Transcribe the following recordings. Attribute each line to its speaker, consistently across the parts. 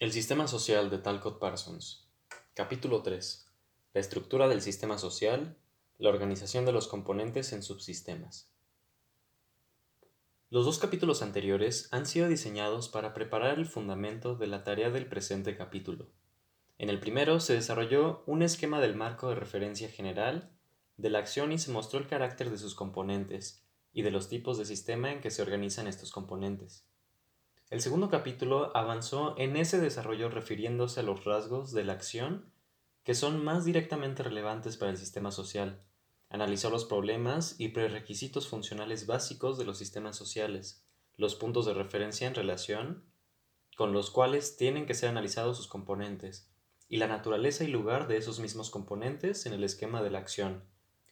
Speaker 1: El sistema social de Talcott Parsons. Capítulo 3. La estructura del sistema social, la organización de los componentes en subsistemas. Los dos capítulos anteriores han sido diseñados para preparar el fundamento de la tarea del presente capítulo. En el primero se desarrolló un esquema del marco de referencia general de la acción y se mostró el carácter de sus componentes y de los tipos de sistema en que se organizan estos componentes. El segundo capítulo avanzó en ese desarrollo refiriéndose a los rasgos de la acción que son más directamente relevantes para el sistema social. Analizó los problemas y prerequisitos funcionales básicos de los sistemas sociales, los puntos de referencia en relación con los cuales tienen que ser analizados sus componentes, y la naturaleza y lugar de esos mismos componentes en el esquema de la acción,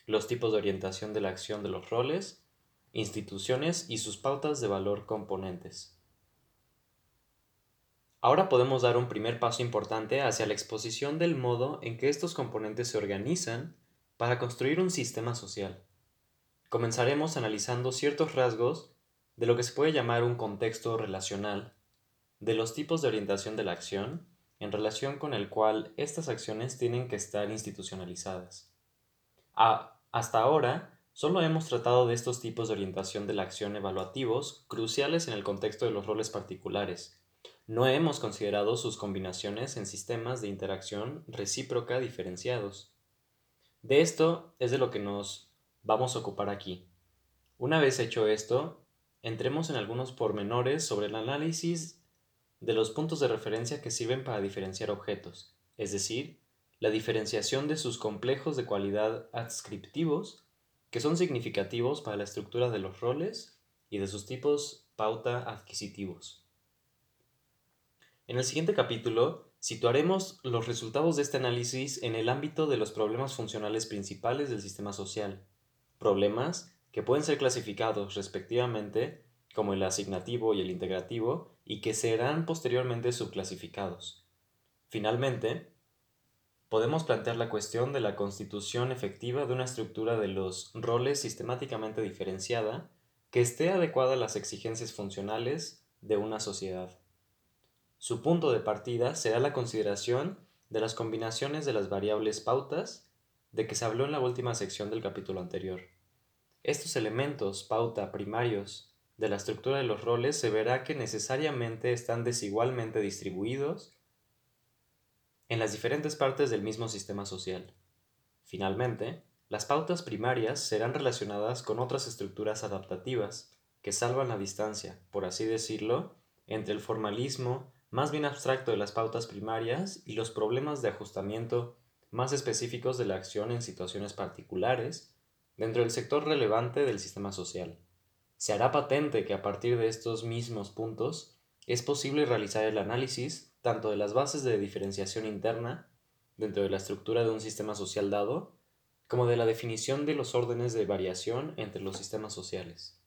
Speaker 1: los tipos de orientación de la acción de los roles, instituciones y sus pautas de valor componentes. Ahora podemos dar un primer paso importante hacia la exposición del modo en que estos componentes se organizan para construir un sistema social. Comenzaremos analizando ciertos rasgos de lo que se puede llamar un contexto relacional, de los tipos de orientación de la acción, en relación con el cual estas acciones tienen que estar institucionalizadas. hasta ahora, solo hemos tratado de estos tipos de orientación de la acción evaluativos cruciales en el contexto de los roles particulares, no hemos considerado sus combinaciones en sistemas de interacción recíproca diferenciados. De esto es de lo que nos vamos a ocupar aquí. Una vez hecho esto, entremos en algunos pormenores sobre el análisis de los puntos de referencia que sirven para diferenciar objetos, es decir, la diferenciación de sus complejos de cualidad adscriptivos que son significativos para la estructura de los roles y de sus tipos pauta adquisitivos. En el siguiente capítulo situaremos los resultados de este análisis en el ámbito de los problemas funcionales principales del sistema social, problemas que pueden ser clasificados respectivamente como el asignativo y el integrativo y que serán posteriormente subclasificados. Finalmente, podemos plantear la cuestión de la constitución efectiva de una estructura de los roles sistemáticamente diferenciada que esté adecuada a las exigencias funcionales de una sociedad. Su punto de partida será la consideración de las combinaciones de las variables pautas de que se habló en la última sección del capítulo anterior. Estos elementos pauta primarios de la estructura de los roles se verá que necesariamente están desigualmente distribuidos en las diferentes partes del mismo sistema social. Finalmente, las pautas primarias serán relacionadas con otras estructuras adaptativas que salvan la distancia, por así decirlo, entre el formalismo más bien abstracto de las pautas primarias y los problemas de ajustamiento más específicos de la acción en situaciones particulares dentro del sector relevante del sistema social. Se hará patente que a partir de estos mismos puntos es posible realizar el análisis tanto de las bases de diferenciación interna dentro de la estructura de un sistema social dado, como de la definición de los órdenes de variación entre los sistemas sociales.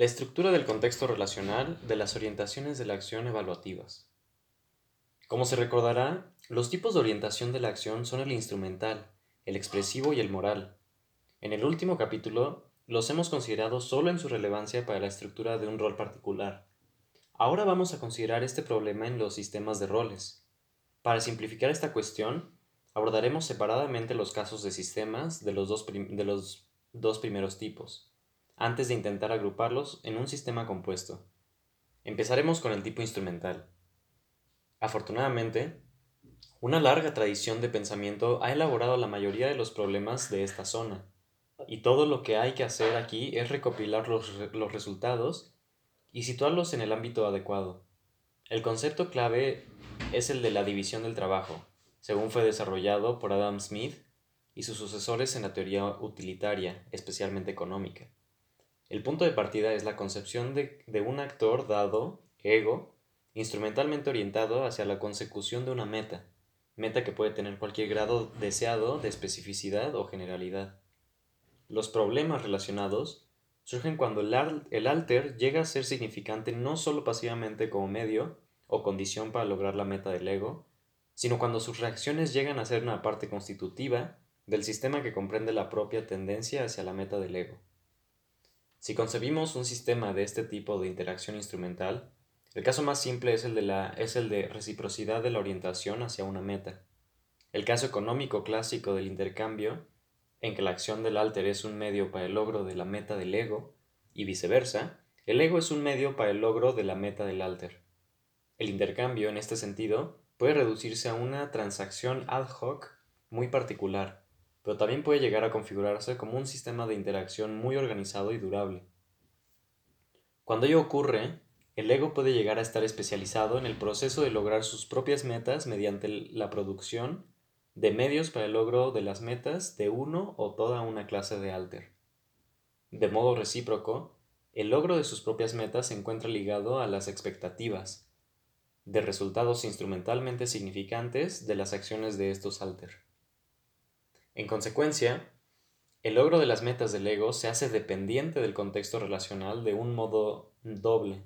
Speaker 1: La estructura del contexto relacional de las orientaciones de la acción evaluativas. Como se recordará, los tipos de orientación de la acción son el instrumental, el expresivo y el moral. En el último capítulo los hemos considerado solo en su relevancia para la estructura de un rol particular. Ahora vamos a considerar este problema en los sistemas de roles. Para simplificar esta cuestión, abordaremos separadamente los casos de sistemas de los dos, de los dos primeros tipos antes de intentar agruparlos en un sistema compuesto. Empezaremos con el tipo instrumental. Afortunadamente, una larga tradición de pensamiento ha elaborado la mayoría de los problemas de esta zona, y todo lo que hay que hacer aquí es recopilar los, los resultados y situarlos en el ámbito adecuado. El concepto clave es el de la división del trabajo, según fue desarrollado por Adam Smith y sus sucesores en la teoría utilitaria, especialmente económica. El punto de partida es la concepción de, un actor dado, ego, instrumentalmente orientado hacia la consecución de una meta, meta que puede tener cualquier grado deseado de especificidad o generalidad. Los problemas relacionados surgen cuando el, alter llega a ser significante no solo pasivamente como medio o condición para lograr la meta del ego, sino cuando sus reacciones llegan a ser una parte constitutiva del sistema que comprende la propia tendencia hacia la meta del ego. Si concebimos un sistema de este tipo de interacción instrumental, El caso más simple es el de, la, es el de reciprocidad de la orientación hacia una meta. El caso económico clásico del intercambio, en que la acción del alter es un medio para el logro de la meta del ego, y viceversa, el ego es un medio para el logro de la meta del alter. El intercambio, en este sentido, puede reducirse a una transacción ad hoc muy particular, pero también puede llegar a configurarse como un sistema de interacción muy organizado y durable. Cuando ello ocurre, el ego puede llegar a estar especializado en el proceso de lograr sus propias metas mediante la producción de medios para el logro de las metas de uno o toda una clase de alter. De modo recíproco, el logro de sus propias metas se encuentra ligado a las expectativas de resultados instrumentalmente significantes de las acciones de estos alter. En consecuencia, el logro de las metas del ego se hace dependiente del contexto relacional de un modo doble.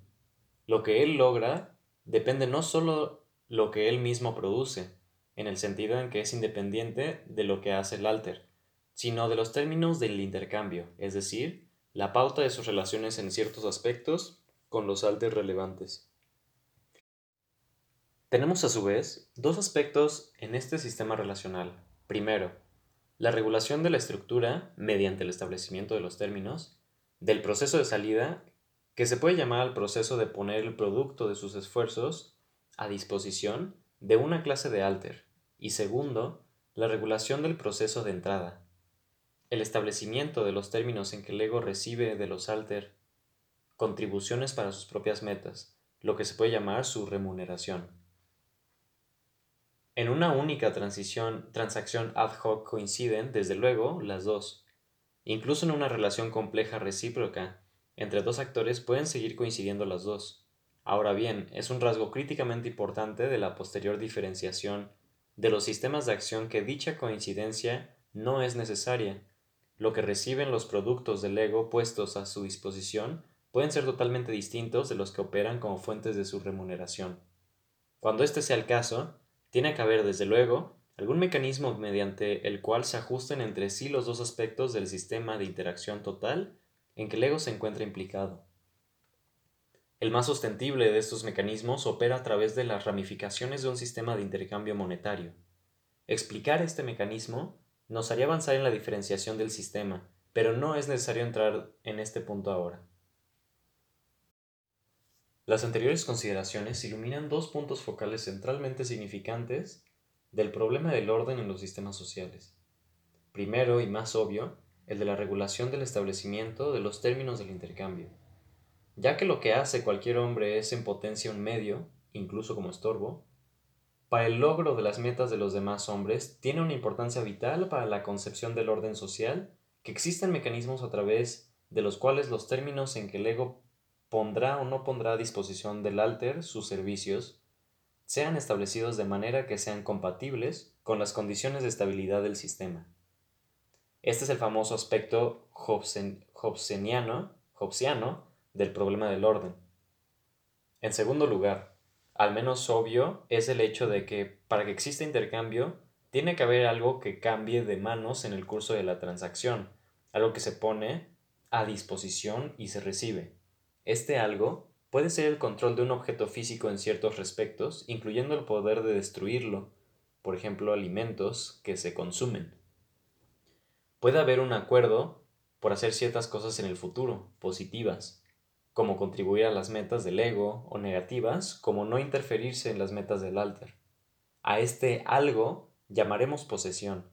Speaker 1: Lo que él logra depende no solo lo que él mismo produce, en el sentido en que es independiente de lo que hace el alter, sino de los términos del intercambio, es decir, la pauta de sus relaciones en ciertos aspectos con los alters relevantes. Tenemos a su vez dos aspectos en este sistema relacional. Primero, la regulación de la estructura mediante el establecimiento de los términos, del proceso de salida, que se puede llamar al proceso de poner el producto de sus esfuerzos a disposición de una clase de alter, y segundo, la regulación del proceso de entrada, el establecimiento de los términos en que el ego recibe de los alter contribuciones para sus propias metas, lo que se puede llamar su remuneración. En una única transición, transacción ad hoc coinciden, desde luego, las dos. Incluso en una relación compleja recíproca, entre dos actores pueden seguir coincidiendo las dos. Ahora bien, es un rasgo críticamente importante de la posterior diferenciación de los sistemas de acción que dicha coincidencia no es necesaria. Lo que reciben los productos del ego puestos a su disposición pueden ser totalmente distintos de los que operan como fuentes de su remuneración. Cuando este sea el caso, tiene que haber, desde luego, algún mecanismo mediante el cual se ajusten entre sí los dos aspectos del sistema de interacción total en que el ego se encuentra implicado. El más sostenible de estos mecanismos opera a través de las ramificaciones de un sistema de intercambio monetario. Explicar este mecanismo nos haría avanzar en la diferenciación del sistema, pero no es necesario entrar en este punto ahora. Las anteriores consideraciones iluminan dos puntos focales centralmente significantes del problema del orden en los sistemas sociales. Primero y más obvio, el de la regulación del establecimiento de los términos del intercambio. Ya que lo que hace cualquier hombre es en potencia un medio, incluso como estorbo, para el logro de las metas de los demás hombres tiene una importancia vital para la concepción del orden social que existen mecanismos a través de los cuales los términos en que el ego pondrá o no pondrá a disposición del alter sus servicios, sean establecidos de manera que sean compatibles con las condiciones de estabilidad del sistema. Este es el famoso aspecto hobbesiano del problema del orden. En segundo lugar, al menos obvio es el hecho de que para que exista intercambio, tiene que haber algo que cambie de manos en el curso de la transacción, algo que se pone a disposición y se recibe. Este algo puede ser el control de un objeto físico en ciertos respectos, incluyendo el poder de destruirlo, por ejemplo, alimentos que se consumen. Puede haber un acuerdo por hacer ciertas cosas en el futuro, positivas, como contribuir a las metas del ego, o negativas, como no interferirse en las metas del alter. A este algo llamaremos posesión.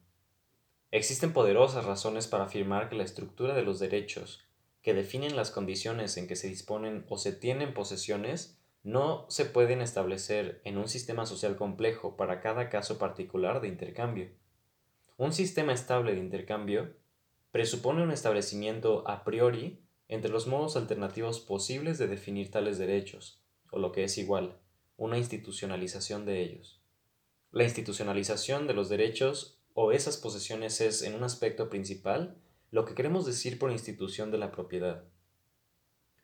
Speaker 1: Existen poderosas razones para afirmar que la estructura de los derechos, que definen las condiciones en que se disponen o se tienen posesiones no se pueden establecer en un sistema social complejo para cada caso particular de intercambio. Un sistema estable de intercambio presupone un establecimiento a priori entre los modos alternativos posibles de definir tales derechos, o lo que es igual, una institucionalización de ellos. La institucionalización de los derechos o esas posesiones es, en un aspecto principal, lo que queremos decir por institución de la propiedad.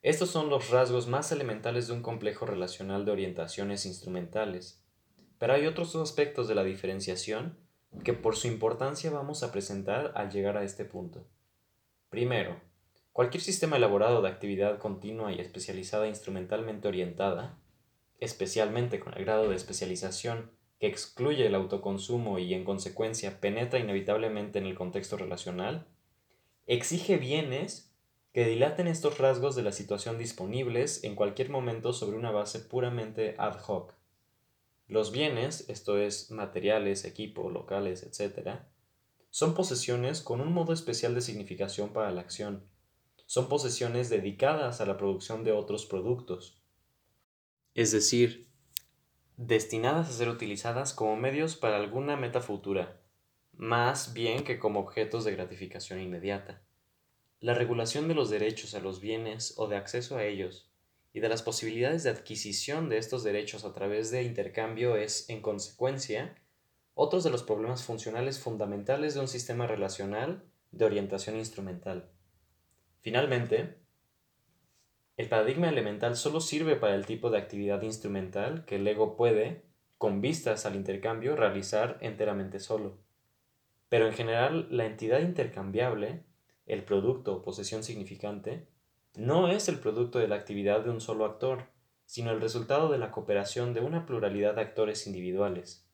Speaker 1: Estos son los rasgos más elementales de un complejo relacional de orientaciones instrumentales, pero hay otros aspectos de la diferenciación que por su importancia vamos a presentar al llegar a este punto. Primero, cualquier sistema elaborado de actividad continua y especializada instrumentalmente orientada especialmente con el grado de especialización que excluye el autoconsumo y en consecuencia penetra inevitablemente en el contexto relacional, exige bienes que dilaten estos rasgos de la situación disponibles en cualquier momento sobre una base puramente ad hoc. Los bienes, esto es materiales, equipo, locales, etc., son posesiones con un modo especial de significación para la acción. Son posesiones dedicadas a la producción de otros productos. Es decir, destinadas a ser utilizadas como medios para alguna meta futura, más bien que como objetos de gratificación inmediata. La regulación de los derechos a los bienes o de acceso a ellos y de las posibilidades de adquisición de estos derechos a través de intercambio es, en consecuencia, otro de los problemas funcionales fundamentales de un sistema relacional de orientación instrumental. Finalmente, el paradigma elemental solo sirve para el tipo de actividad instrumental que el ego puede, con vistas al intercambio, realizar enteramente solo. Pero en general, la entidad intercambiable, el producto o posesión significante, no es el producto de la actividad de un solo actor, sino el resultado de la cooperación de una pluralidad de actores individuales.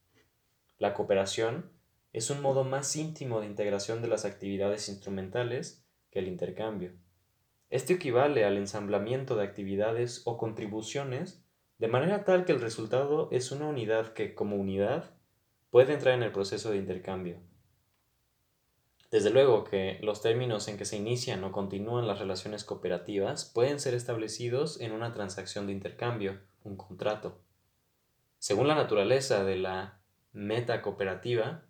Speaker 1: La cooperación es un modo más íntimo de integración de las actividades instrumentales que el intercambio. Esto equivale al ensamblamiento de actividades o contribuciones de manera tal que el resultado es una unidad que, como unidad, puede entrar en el proceso de intercambio. Desde luego que los términos en que se inician o continúan las relaciones cooperativas pueden ser establecidos en una transacción de intercambio, un contrato. Según la naturaleza de la meta cooperativa,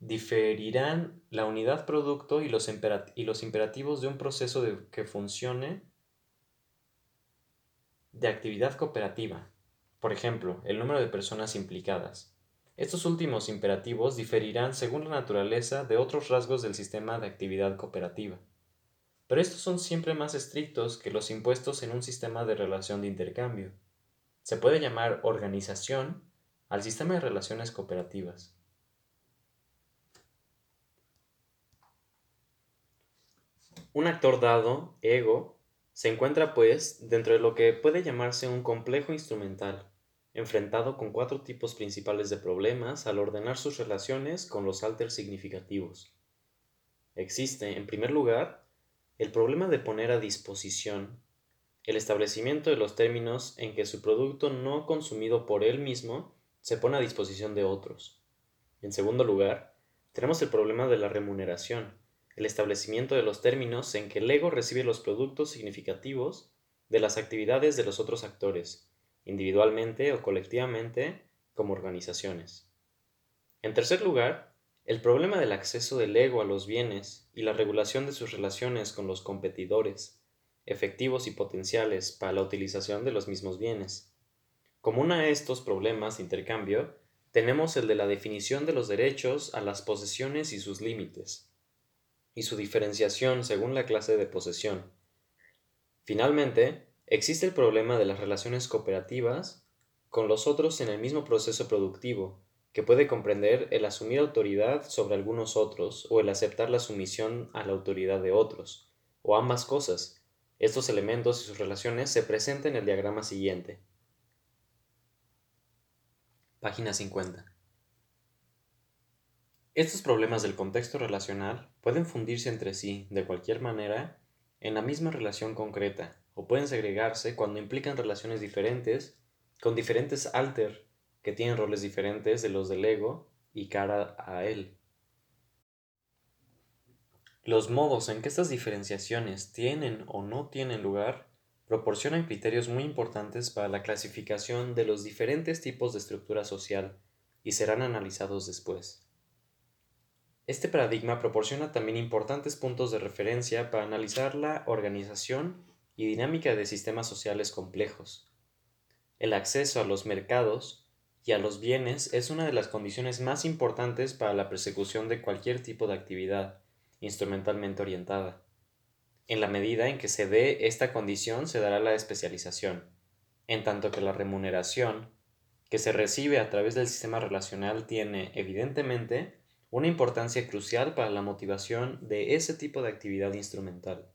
Speaker 1: diferirán la unidad producto y los, imperativos de un proceso que funcione de actividad cooperativa. Por ejemplo, el número de personas implicadas. Estos últimos imperativos diferirán según la naturaleza de otros rasgos del sistema de actividad cooperativa. Pero estos son siempre más estrictos que los impuestos en un sistema de relación de intercambio. Se puede llamar organización al sistema de relaciones cooperativas. Un actor dado, ego, se encuentra pues dentro de lo que puede llamarse un complejo instrumental, enfrentado con cuatro tipos principales de problemas al ordenar sus relaciones con los alters significativos. Existe, en primer lugar, el problema de poner a disposición el establecimiento de los términos en que su producto no consumido por él mismo se pone a disposición de otros. En segundo lugar, tenemos el problema de la remuneración, el establecimiento de los términos en que el ego recibe los productos significativos de las actividades de los otros actores, individualmente o colectivamente como organizaciones. En tercer lugar, el problema del acceso del ego a los bienes y la regulación de sus relaciones con los competidores, efectivos y potenciales para la utilización de los mismos bienes. Uno de estos problemas de intercambio, tenemos el de la definición de los derechos a las posesiones y sus límites y su diferenciación según la clase de posesión. Finalmente, existe el problema de las relaciones cooperativas con los otros en el mismo proceso productivo, que puede comprender el asumir autoridad sobre algunos otros o el aceptar la sumisión a la autoridad de otros, o ambas cosas. Estos elementos y sus relaciones se presentan en el diagrama siguiente. Página 50. Estos problemas del contexto relacional pueden fundirse entre sí, de cualquier manera, en la misma relación concreta, o pueden segregarse cuando implican relaciones diferentes, con diferentes alter que tienen roles diferentes de los del ego y cara a él. Los modos en que estas diferenciaciones tienen o no tienen lugar proporcionan criterios muy importantes para la clasificación de los diferentes tipos de estructura social y serán analizados después. Este paradigma proporciona también importantes puntos de referencia para analizar la organización y dinámica de sistemas sociales complejos. El acceso a los mercados y a los bienes es una de las condiciones más importantes para la persecución de cualquier tipo de actividad instrumentalmente orientada. En la medida en que se dé esta condición se dará la especialización, en tanto que la remuneración que se recibe a través del sistema relacional tiene, evidentemente, una importancia crucial para la motivación de ese tipo de actividad instrumental.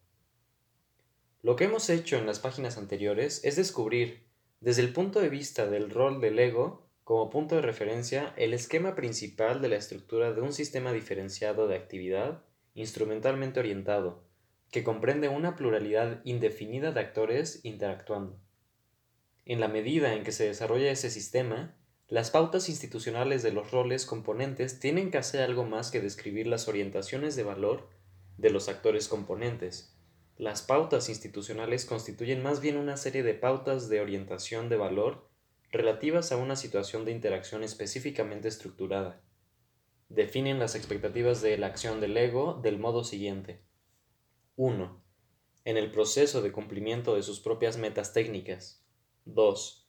Speaker 1: Lo que hemos hecho en las páginas anteriores es descubrir, Desde el punto de vista del rol del ego, como punto de referencia, el esquema principal de la estructura de un sistema diferenciado de actividad, instrumentalmente orientado, que comprende una pluralidad indefinida de actores interactuando. En la medida en que se desarrolla ese sistema, las pautas institucionales de los roles componentes tienen que hacer algo más que describir las orientaciones de valor de los actores componentes. Las pautas institucionales constituyen más bien una serie de pautas de orientación de valor relativas a una situación de interacción específicamente estructurada. Definen las expectativas de la acción del ego del modo siguiente. 1. En el proceso de cumplimiento de sus propias metas técnicas. 2.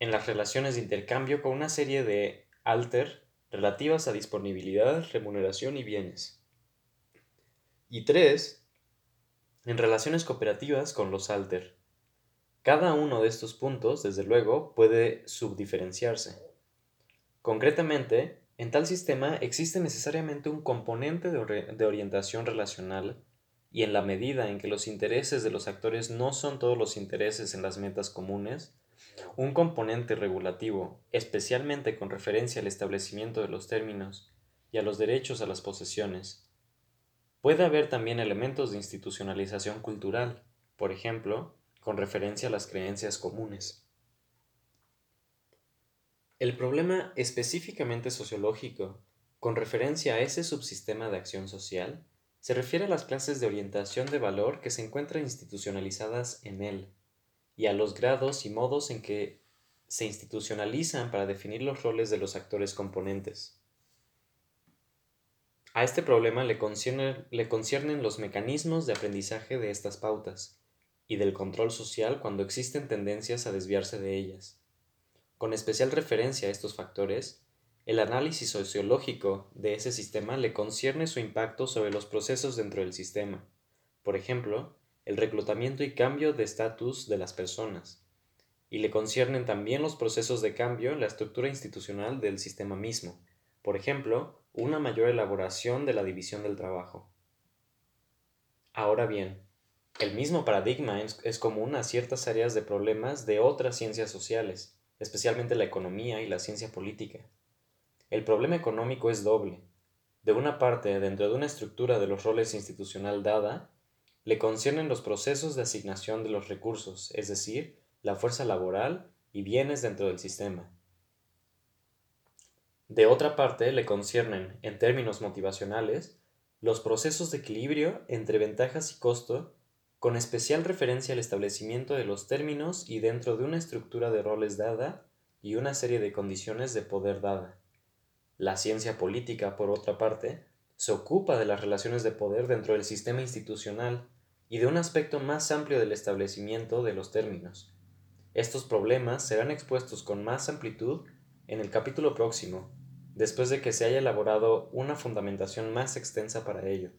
Speaker 1: En las relaciones de intercambio con una serie de alter relativas a disponibilidad, remuneración y bienes. Y 3. En relaciones cooperativas con los alter cada uno de estos puntos, desde luego, puede subdiferenciarse. Concretamente, en tal sistema existe necesariamente un componente de, orientación relacional y en la medida en que los intereses de los actores no son todos los intereses en las metas comunes, un componente regulativo, especialmente con referencia al establecimiento de los términos y a los derechos a las posesiones. Puede haber también elementos de institucionalización cultural, por ejemplo, con referencia a las creencias comunes. El problema específicamente sociológico, con referencia a ese subsistema de acción social, se refiere a las clases de orientación de valor que se encuentran institucionalizadas en él, y a los grados y modos en que se institucionalizan para definir los roles de los actores componentes. A este problema le, le conciernen los mecanismos de aprendizaje de estas pautas, y del control social cuando existen tendencias a desviarse de ellas. Con especial referencia a estos factores, el análisis sociológico de ese sistema le concierne su impacto sobre los procesos dentro del sistema, por ejemplo, el reclutamiento y cambio de estatus de las personas, y le conciernen también los procesos de cambio en la estructura institucional del sistema mismo, por ejemplo, una mayor elaboración de la división del trabajo. Ahora bien, el mismo paradigma es, común a ciertas áreas de problemas de otras ciencias sociales, especialmente la economía y la ciencia política. El problema económico es doble. De una parte, dentro de una estructura de los roles institucional dada, le conciernen los procesos de asignación de los recursos, es decir, la fuerza laboral y bienes dentro del sistema. De otra parte, le conciernen, en términos motivacionales, los procesos de equilibrio entre ventajas y costo con especial referencia al establecimiento de los términos y dentro de una estructura de roles dada y una serie de condiciones de poder dada. La ciencia política, por otra parte, se ocupa de las relaciones de poder dentro del sistema institucional y de un aspecto más amplio del establecimiento de los términos. Estos problemas serán expuestos con más amplitud en el capítulo próximo, después de que se haya elaborado una fundamentación más extensa para ello.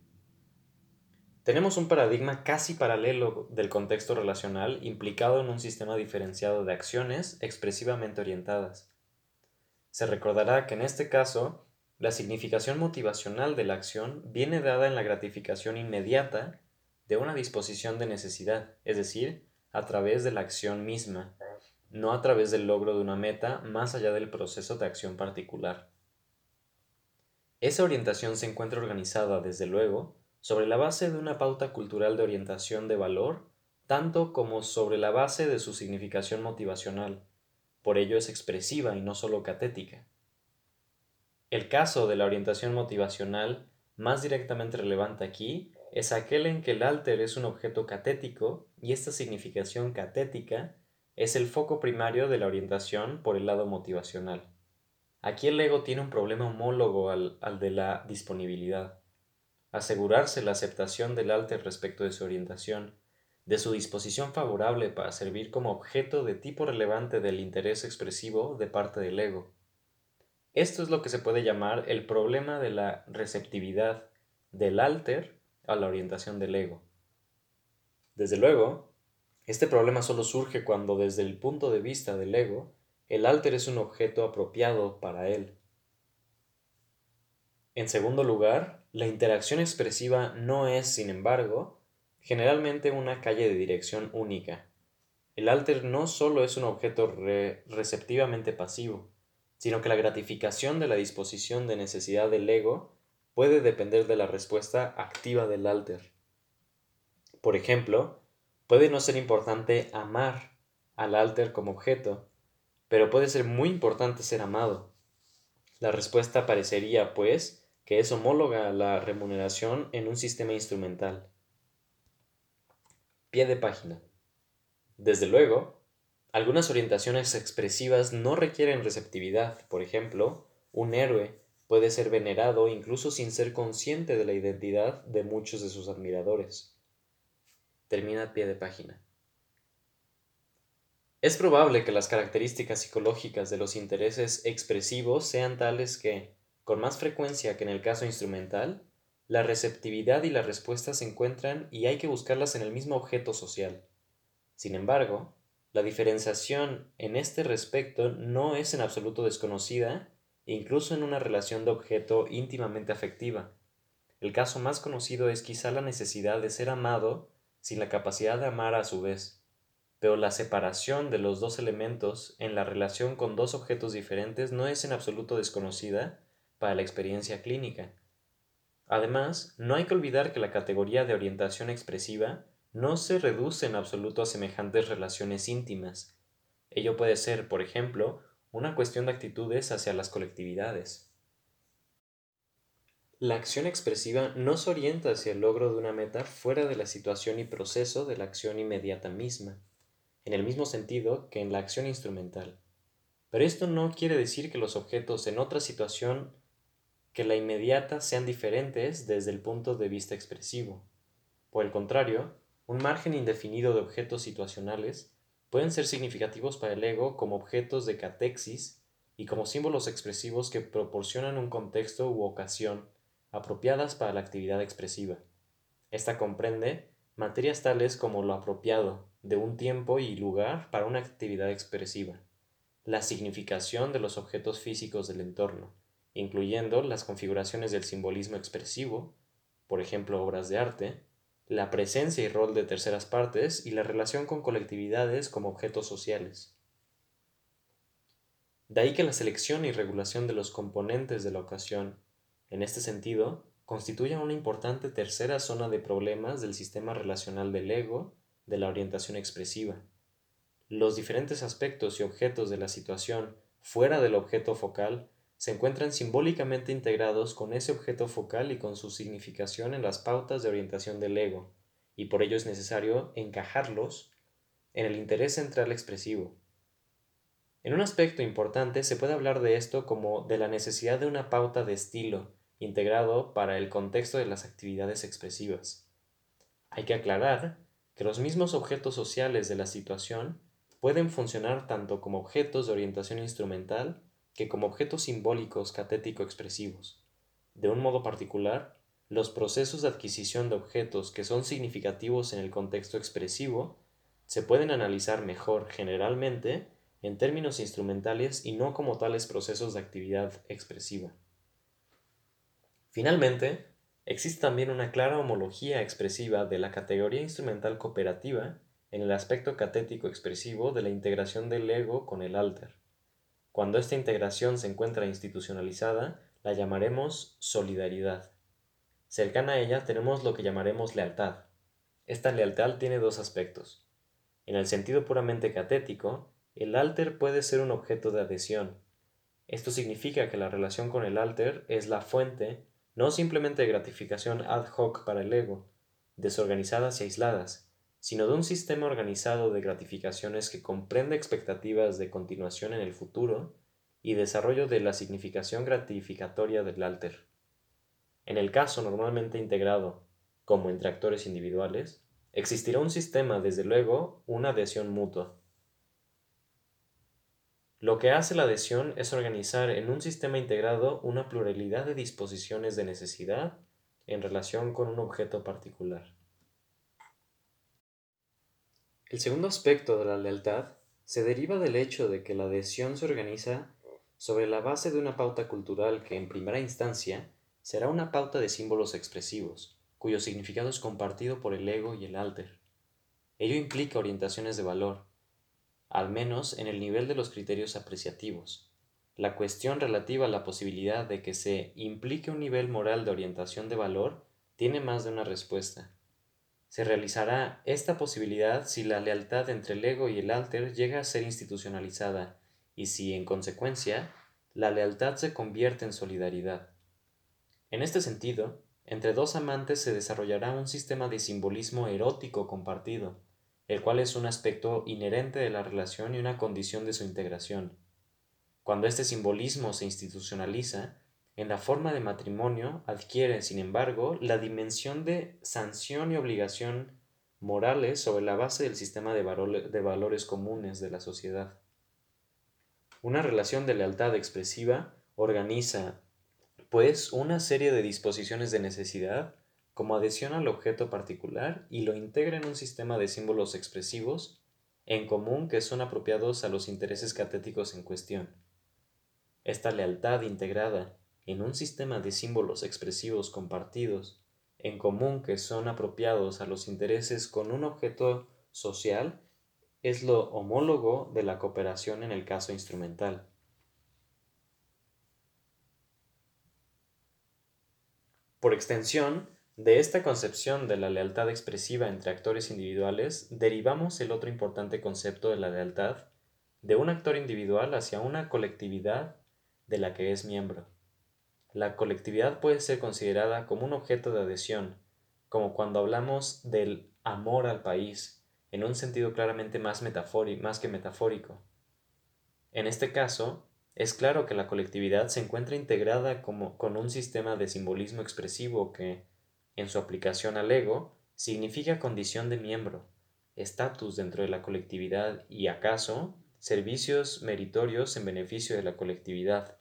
Speaker 1: Tenemos un paradigma casi paralelo del contexto relacional implicado en un sistema diferenciado de acciones expresivamente orientadas. Se recordará que en este caso, la significación motivacional de la acción viene dada en la gratificación inmediata de una disposición de necesidad, es decir, a través de la acción misma, no a través del logro de una meta más allá del proceso de acción particular. Esa orientación se encuentra organizada, desde luego, sobre la base de una pauta cultural de orientación de valor, tanto como sobre la base de su significación motivacional. Por ello es expresiva y no solo catética. El caso de la orientación motivacional más directamente relevante aquí es aquel en que el alter es un objeto catético y esta significación catética es el foco primario de la orientación por el lado motivacional. Aquí el ego tiene un problema homólogo al, al de la disponibilidad asegurarse la aceptación del alter respecto de su orientación, de su disposición favorable para servir como objeto de tipo relevante del interés expresivo de parte del ego. Esto es lo que se puede llamar el problema de la receptividad del alter a la orientación del ego. Desde luego, este problema solo surge cuando desde el punto de vista del ego, el alter es un objeto apropiado para él. En segundo lugar, la interacción expresiva no es, sin embargo, generalmente una calle de dirección única. el alter no solo es un objeto receptivamente pasivo, sino que la gratificación de la disposición de necesidad del ego puede depender de la respuesta activa del alter. Por ejemplo, puede no ser importante amar al alter como objeto, pero puede ser muy importante ser amado. La respuesta parecería, pues, que es homóloga a la remuneración en un sistema instrumental. Pie de página. Desde luego, algunas orientaciones expresivas no requieren receptividad. Por ejemplo, un héroe puede ser venerado incluso sin ser consciente de la identidad de muchos de sus admiradores. Termina pie de página. Es probable que las características psicológicas de los intereses expresivos sean tales que, con más frecuencia que en el caso instrumental, la receptividad y la respuesta se encuentran y hay que buscarlas en el mismo objeto social. Sin embargo, la diferenciación en este respecto no es en absoluto desconocida, incluso en una relación de objeto íntimamente afectiva. El caso más conocido es quizá la necesidad de ser amado sin la capacidad de amar a su vez. Pero la separación de los dos elementos en la relación con dos objetos diferentes no es en absoluto desconocida para la experiencia clínica. Además, no hay que olvidar que la categoría de orientación expresiva no se reduce en absoluto a semejantes relaciones íntimas. Ello puede ser, por ejemplo, una cuestión de actitudes hacia las colectividades. La acción expresiva no se orienta hacia el logro de una meta fuera de la situación y proceso de la acción inmediata misma, en el mismo sentido que en la acción instrumental. Pero esto no quiere decir que los objetos en otra situación que la inmediata sean diferentes desde el punto de vista expresivo. Por el contrario, un margen indefinido de objetos situacionales pueden ser significativos para el ego como objetos de catexis y como símbolos expresivos que proporcionan un contexto u ocasión apropiadas para la actividad expresiva. Esta comprende materias tales como lo apropiado de un tiempo y lugar para una actividad expresiva, la significación de los objetos físicos del entorno, incluyendo las configuraciones del simbolismo expresivo, por ejemplo obras de arte, la presencia y rol de terceras partes y la relación con colectividades como objetos sociales. De ahí que la selección y regulación de los componentes de la ocasión en este sentido, constituye una importante tercera zona de problemas del sistema relacional del ego de la orientación expresiva. Los diferentes aspectos y objetos de la situación fuera del objeto focal se encuentran simbólicamente integrados con ese objeto focal y con su significación en las pautas de orientación del ego, y por ello es necesario encajarlos en el interés central expresivo. En un aspecto importante se puede hablar de esto como de la necesidad de una pauta de estilo, integrado para el contexto de las actividades expresivas. Hay que aclarar que los mismos objetos sociales de la situación pueden funcionar tanto como objetos de orientación instrumental que como objetos simbólicos catético-expresivos. De un modo particular, los procesos de adquisición de objetos que son significativos en el contexto expresivo se pueden analizar mejor generalmente en términos instrumentales y no como tales procesos de actividad expresiva. Finalmente, existe también una clara homología expresiva de la categoría instrumental cooperativa en el aspecto catético expresivo de la integración del ego con el alter. Cuando esta integración se encuentra institucionalizada, la llamaremos solidaridad. Cercana a ella tenemos lo que llamaremos lealtad. Esta lealtad tiene dos aspectos. En el sentido puramente catético, el alter puede ser un objeto de adhesión. Esto significa que la relación con el alter es la fuente no simplemente de gratificación ad hoc para el ego, desorganizadas y aisladas, sino de un sistema organizado de gratificaciones que comprende expectativas de continuación en el futuro y desarrollo de la significación gratificatoria del alter. En el caso normalmente integrado, como entre actores individuales, existirá un sistema, desde luego, una adhesión mutua. Lo que hace la adhesión es organizar en un sistema integrado una pluralidad de disposiciones de necesidad en relación con un objeto particular. El segundo aspecto de la lealtad se deriva del hecho de que la adhesión se organiza sobre la base de una pauta cultural que en primera instancia será una pauta de símbolos expresivos, cuyo significado es compartido por el ego y el alter. Ello implica orientaciones de valor, al menos en el nivel de los criterios apreciativos. La cuestión relativa a la posibilidad de que se implique un nivel moral de orientación de valor tiene más de una respuesta. Se realizará esta posibilidad si la lealtad entre el ego y el alter llega a ser institucionalizada y si, en consecuencia, la lealtad se convierte en solidaridad. En este sentido, entre dos amantes se desarrollará un sistema de simbolismo erótico compartido, el cual es un aspecto inherente de la relación y una condición de su integración. Cuando este simbolismo se institucionaliza, en la forma de matrimonio adquiere, sin embargo, la dimensión de sanción y obligación morales sobre la base del sistema de, de valores comunes de la sociedad. Una relación de lealtad expresiva organiza pues una serie de disposiciones de necesidad como adhesión al objeto particular y lo integra en un sistema de símbolos expresivos en común que son apropiados a los intereses catéticos en cuestión. Esta lealtad integrada en un sistema de símbolos expresivos compartidos en común que son apropiados a los intereses con un objeto social es lo homólogo de la cooperación en el caso instrumental. Por extensión, de esta concepción de la lealtad expresiva entre actores individuales derivamos el otro importante concepto de la lealtad de un actor individual hacia una colectividad de la que es miembro. La colectividad puede ser considerada como un objeto de adhesión, como cuando hablamos del amor al país, en un sentido claramente más, más que metafórico. En este caso, es claro que la colectividad se encuentra integrada como, con un sistema de simbolismo expresivo que, en su aplicación al ego, significa condición de miembro, estatus dentro de la colectividad y, acaso, servicios meritorios en beneficio de la colectividad.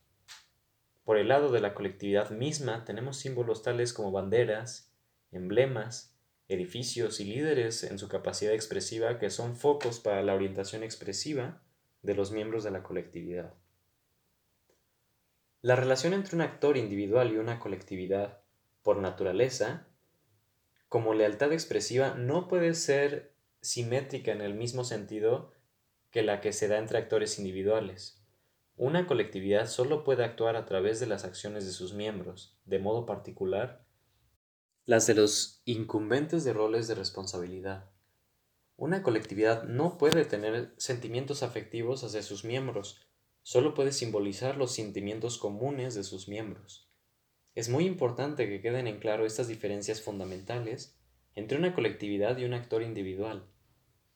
Speaker 1: Por el lado de la colectividad misma tenemos símbolos tales como banderas, emblemas, edificios y líderes en su capacidad expresiva que son focos para la orientación expresiva de los miembros de la colectividad. La relación entre un actor individual y una colectividad, por naturaleza, como lealtad expresiva, no puede ser simétrica en el mismo sentido que la que se da entre actores individuales. Una colectividad solo puede actuar a través de las acciones de sus miembros, de modo particular, las de los incumbentes de roles de responsabilidad. Una colectividad no puede tener sentimientos afectivos hacia sus miembros, solo puede simbolizar los sentimientos comunes de sus miembros. Es muy importante que queden en claro estas diferencias fundamentales entre una colectividad y un actor individual.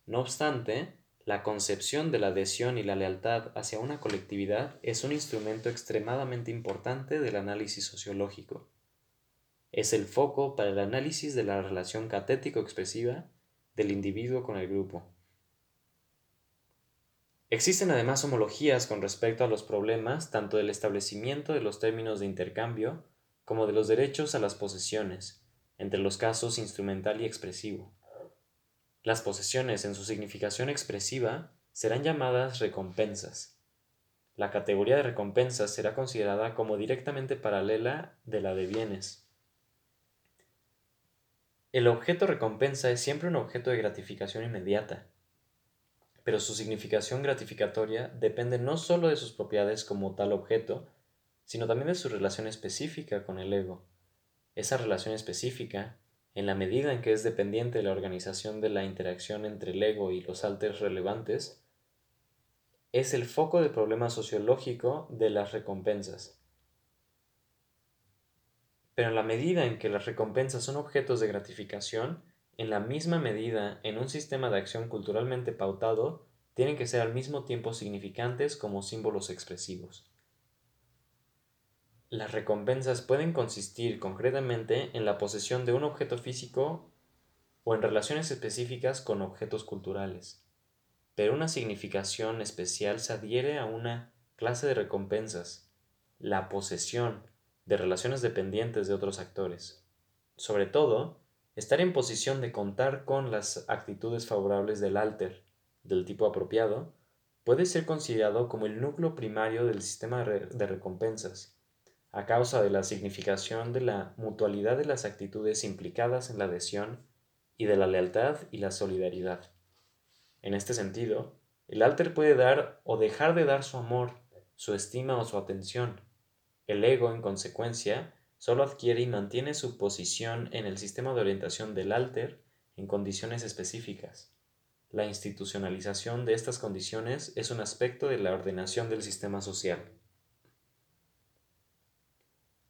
Speaker 1: No obstante, la concepción de la adhesión y la lealtad hacia una colectividad es un instrumento extremadamente importante del análisis sociológico. Es el foco para el análisis de la relación catético-expresiva del individuo con el grupo. Existen además homologías con respecto a los problemas tanto del establecimiento de los términos de intercambio como de los derechos a las posesiones, entre los casos instrumental y expresivo. Las posesiones en su significación expresiva serán llamadas recompensas. La categoría de recompensas será considerada como directamente paralela de la de bienes. El objeto recompensa es siempre un objeto de gratificación inmediata, pero su significación gratificatoria depende no sólo de sus propiedades como tal objeto, sino también de su relación específica con el ego. Esa relación específica, en la medida en que es dependiente de la organización de la interacción entre el ego y los alters relevantes, es el foco del problema sociológico de las recompensas. Pero en la medida en que las recompensas son objetos de gratificación, en la misma medida, en un sistema de acción culturalmente pautado, tienen que ser al mismo tiempo significantes como símbolos expresivos. Las recompensas pueden consistir concretamente en la posesión de un objeto físico o en relaciones específicas con objetos culturales, pero una significación especial se adhiere a una clase de recompensas, la posesión de relaciones dependientes de otros actores. Sobre todo, estar en posición de contar con las actitudes favorables del alter, del tipo apropiado, puede ser considerado como el núcleo primario del sistema de recompensas, a causa de la significación de la mutualidad de las actitudes implicadas en la adhesión y de la lealtad y la solidaridad. En este sentido, El alter puede dar o dejar de dar su amor, su estima o su atención. El ego, en consecuencia, solo adquiere y mantiene su posición en el sistema de orientación del alter en condiciones específicas. La institucionalización de estas condiciones es un aspecto de la ordenación del sistema social.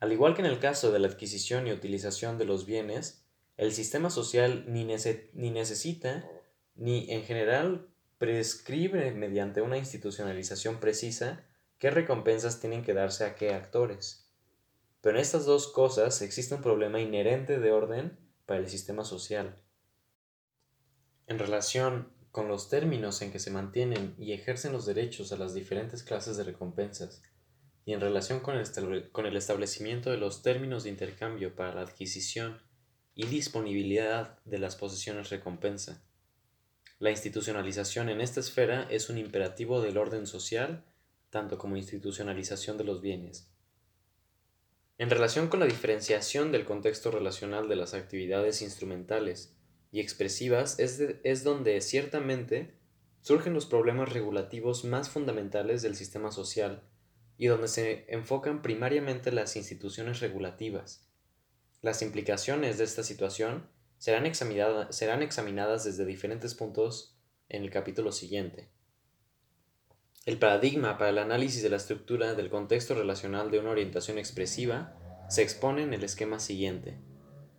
Speaker 1: Al igual que en el caso de la adquisición y utilización de los bienes, el sistema social ni, necesita ni en general prescribe mediante una institucionalización precisa qué recompensas tienen que darse a qué actores. Pero en estas dos cosas existe un problema inherente de orden para el sistema social. En relación con los términos en que se mantienen y ejercen los derechos a las diferentes clases de recompensas, y en relación con el, establecimiento de los términos de intercambio para la adquisición y disponibilidad de las posesiones recompensa. La institucionalización en esta esfera es un imperativo del orden social, tanto como institucionalización de los bienes. En relación con la diferenciación del contexto relacional de las actividades instrumentales y expresivas es, es donde ciertamente surgen los problemas regulativos más fundamentales del sistema social y donde se enfocan primariamente las instituciones regulativas. Las implicaciones de esta situación serán, serán examinadas desde diferentes puntos en el capítulo siguiente. El paradigma para el análisis de la estructura del contexto relacional de una orientación expresiva se expone en el esquema siguiente,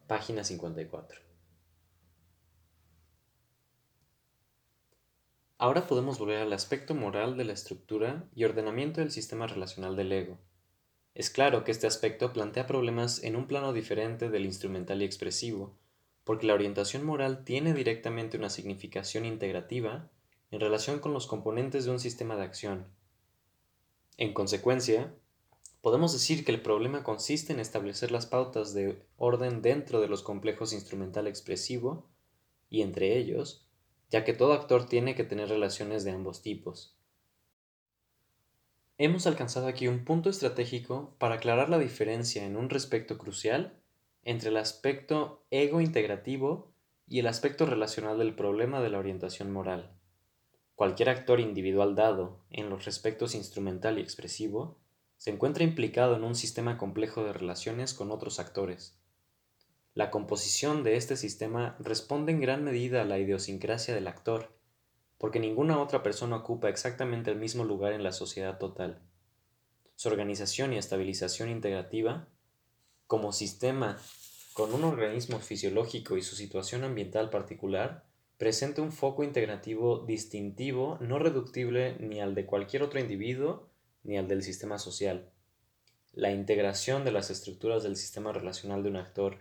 Speaker 1: página 54. Ahora podemos volver al aspecto moral de la estructura y ordenamiento del sistema relacional del ego. Es claro que este aspecto plantea problemas en un plano diferente del instrumental y expresivo, porque la orientación moral tiene directamente una significación integrativa en relación con los componentes de un sistema de acción. En consecuencia, podemos decir que el problema consiste en establecer las pautas de orden dentro de los complejos instrumental expresivo y entre ellos, ya que todo actor tiene que tener relaciones de ambos tipos. Hemos alcanzado aquí un punto estratégico para aclarar la diferencia en un respecto crucial entre el aspecto ego integrativo y el aspecto relacional del problema de la orientación moral. Cualquier actor individual dado, en los respectos instrumental y expresivo, se encuentra implicado en un sistema complejo de relaciones con otros actores. La composición de este sistema responde en gran medida a la idiosincrasia del actor, porque ninguna otra persona ocupa exactamente el mismo lugar en la sociedad total. Su organización y estabilización integrativa como sistema con un organismo fisiológico y su situación ambiental particular, presenta un foco integrativo distintivo no reductible ni al de cualquier otro individuo ni al del sistema social. La integración de las estructuras del sistema relacional de un actor,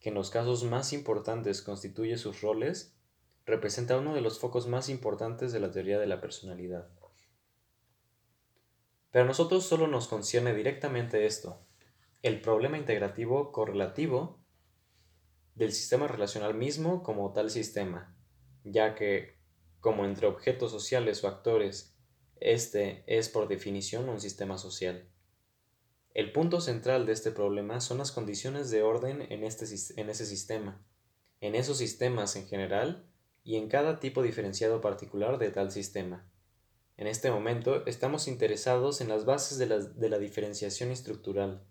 Speaker 1: que en los casos más importantes constituye sus roles, representa uno de los focos más importantes de la teoría de la personalidad. Pero a nosotros solo nos concierne directamente esto, el problema integrativo correlativo del sistema relacional mismo como tal sistema, ya que, como entre objetos sociales o actores, este es por definición un sistema social. El punto central de este problema son las condiciones de orden en, este, en ese sistema, en esos sistemas en general y en cada tipo diferenciado particular de tal sistema. En este momento estamos interesados en las bases de la, de la diferenciación estructural,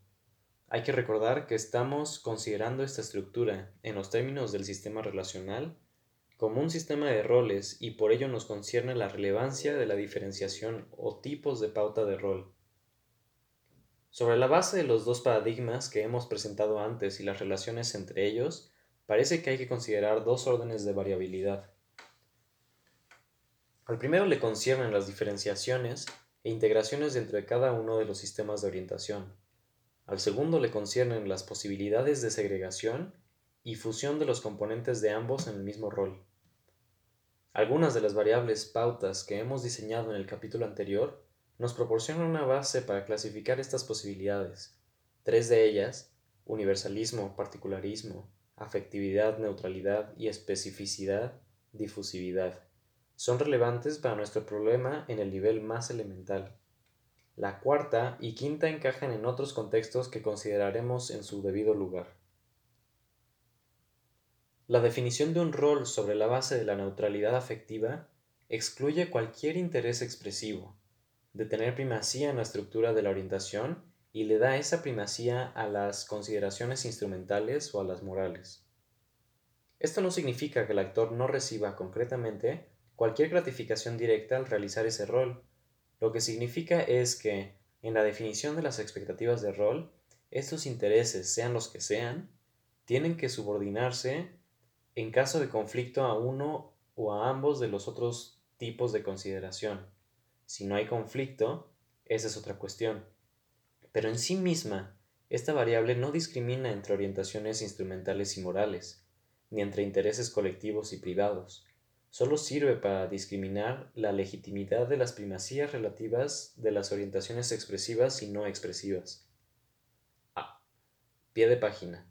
Speaker 1: hay que recordar que estamos considerando esta estructura, en los términos del sistema relacional, como un sistema de roles y por ello nos concierne la relevancia de la diferenciación o tipos de pauta de rol. Sobre la base de los dos paradigmas que hemos presentado antes y las relaciones entre ellos, parece que hay que considerar dos órdenes de variabilidad. Al primero le conciernen las diferenciaciones e integraciones dentro de cada uno de los sistemas de orientación. Al segundo le conciernen las posibilidades de segregación y fusión de los componentes de ambos en el mismo rol. Algunas de las variables pautas que hemos diseñado en el capítulo anterior nos proporcionan una base para clasificar estas posibilidades. Tres de ellas, universalismo, particularismo, afectividad, neutralidad y especificidad, difusividad, son relevantes para nuestro problema en el nivel más elemental. La cuarta y quinta encajan en otros contextos que consideraremos en su debido lugar. La definición de un rol sobre la base de la neutralidad afectiva excluye cualquier interés expresivo, de tener primacía en la estructura de la orientación y le da esa primacía a las consideraciones instrumentales o a las morales. Esto no significa que el actor no reciba concretamente cualquier gratificación directa al realizar ese rol. Lo que significa es que, en la definición de las expectativas de rol, estos intereses, sean los que sean, tienen que subordinarse en caso de conflicto a uno o a ambos de los otros tipos de consideración. Si no hay conflicto, esa es otra cuestión. Pero en sí misma, esta variable no discrimina entre orientaciones instrumentales y morales, ni entre intereses colectivos y privados. Solo sirve para discriminar la legitimidad de las primacías relativas de las orientaciones expresivas y no expresivas. A. Pie de página.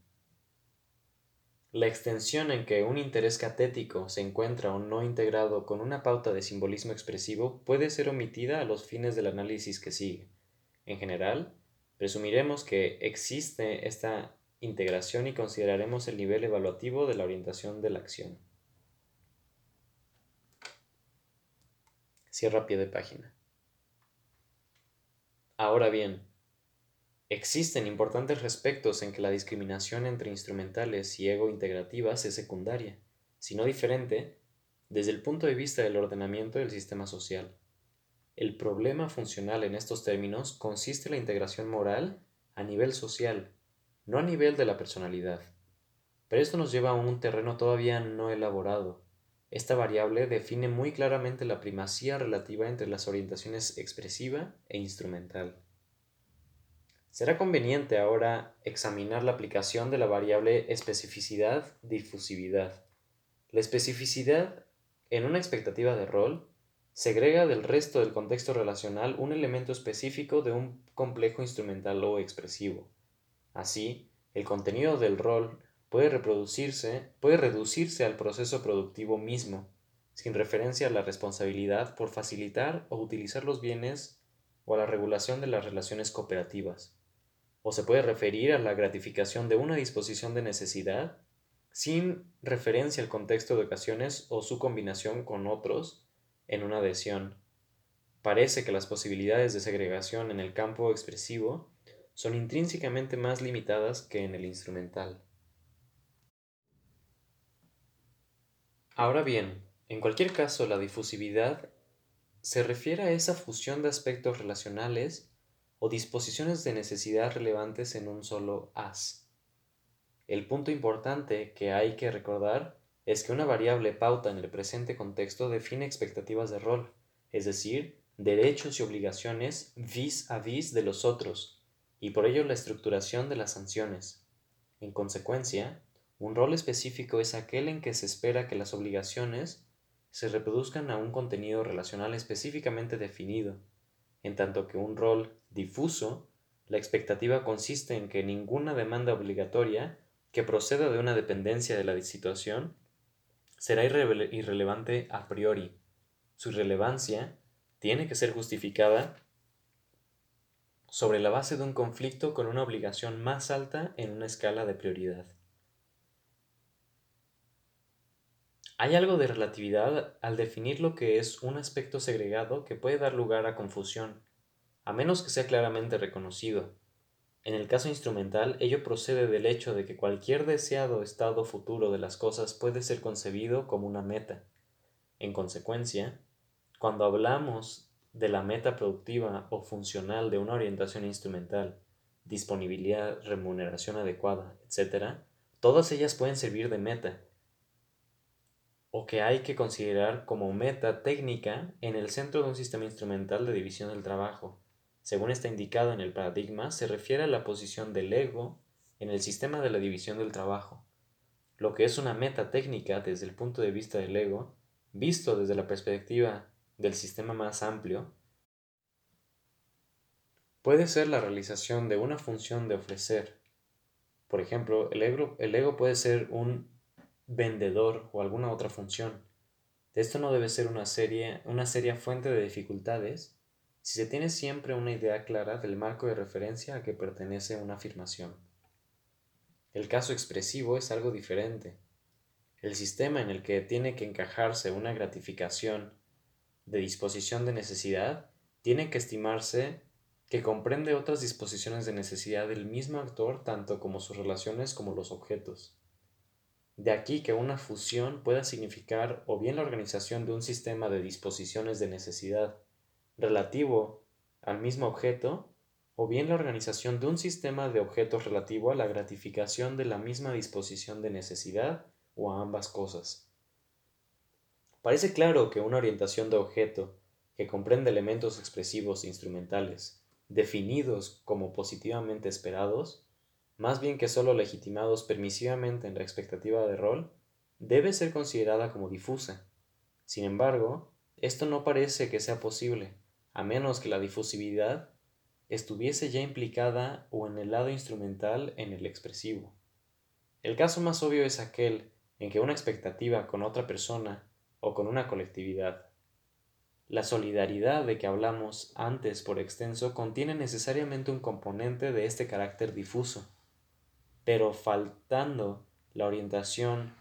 Speaker 1: La extensión en que un interés catético se encuentra o no integrado con una pauta de simbolismo expresivo puede ser omitida a los fines del análisis que sigue. En general, presumiremos que existe esta integración y consideraremos el nivel evaluativo de la orientación de la acción. Cierra pie de página. Ahora bien, existen importantes respectos en que la discriminación entre instrumentales y ego integrativas es secundaria, si no diferente, desde el punto de vista del ordenamiento del sistema social. El problema funcional en estos términos consiste en la integración moral a nivel social, no a nivel de la personalidad. Pero esto nos lleva a un terreno todavía no elaborado. Esta variable define muy claramente la primacía relativa entre las orientaciones expresiva e instrumental. Será conveniente ahora examinar la aplicación de la variable especificidad-difusividad. La especificidad, en una expectativa de rol, segrega del resto del contexto relacional un elemento específico de un complejo instrumental o expresivo. Así, el contenido del rol puede reproducirse, puede reducirse al proceso productivo mismo, sin referencia a la responsabilidad por facilitar o utilizar los bienes o a la regulación de las relaciones cooperativas. O se puede referir a la gratificación de una disposición de necesidad sin referencia al contexto de ocasiones o su combinación con otros en una adhesión. Parece que las posibilidades de segregación en el campo expresivo son intrínsecamente más limitadas que en el instrumental. Ahora bien, en cualquier caso, la difusividad se refiere a esa fusión de aspectos relacionales o disposiciones de necesidad relevantes en un solo as. El punto importante que hay que recordar es que una variable pauta en el presente contexto define expectativas de rol, es decir, derechos y obligaciones vis a vis de los otros, y por ello la estructuración de las sanciones. En consecuencia, un rol específico es aquel en que se espera que las obligaciones se reproduzcan a un contenido relacional específicamente definido, en tanto que un rol difuso, la expectativa consiste en que ninguna demanda obligatoria que proceda de una dependencia de la situación será irrelevante a priori. Su relevancia tiene que ser justificada sobre la base de un conflicto con una obligación más alta en una escala de prioridad. Hay algo de relatividad al definir lo que es un aspecto segregado que puede dar lugar a confusión, a menos que sea claramente reconocido. En el caso instrumental, ello procede del hecho de que cualquier deseado estado futuro de las cosas puede ser concebido como una meta. En consecuencia, cuando hablamos de la meta productiva o funcional de una orientación instrumental, disponibilidad, remuneración adecuada, etc., todas ellas pueden servir de meta, o que hay que considerar como meta técnica en el centro de un sistema instrumental de división del trabajo. Según está indicado en el paradigma, se refiere a la posición del ego en el sistema de la división del trabajo. Lo que es una meta técnica desde el punto de vista del ego, visto desde la perspectiva del sistema más amplio, puede ser la realización de una función de ofrecer. Por ejemplo, el ego, el ego puede ser un vendedor o alguna otra función. Esto no debe ser una, serie, una seria fuente de dificultades si se tiene siempre una idea clara del marco de referencia a que pertenece una afirmación. El caso expresivo es algo diferente. El sistema en el que tiene que encajarse una gratificación de disposición de necesidad tiene que estimarse que comprende otras disposiciones de necesidad del mismo actor tanto como sus relaciones como los objetos. De aquí que una fusión pueda significar o bien la organización de un sistema de disposiciones de necesidad relativo al mismo objeto, o bien la organización de un sistema de objetos relativo a la gratificación de la misma disposición de necesidad o a ambas cosas. Parece claro que una orientación de objeto que comprende elementos expresivos e instrumentales, definidos como positivamente esperados, más bien que sólo legitimados permisivamente en la expectativa de rol, debe ser considerada como difusa. Sin embargo, esto no parece que sea posible, a menos que la difusividad estuviese ya implicada o en el lado instrumental en el expresivo. El caso más obvio es aquel en que una expectativa con otra persona o con una colectividad. La solidaridad de que hablamos antes por extenso contiene necesariamente un componente de este carácter difuso pero faltando la orientación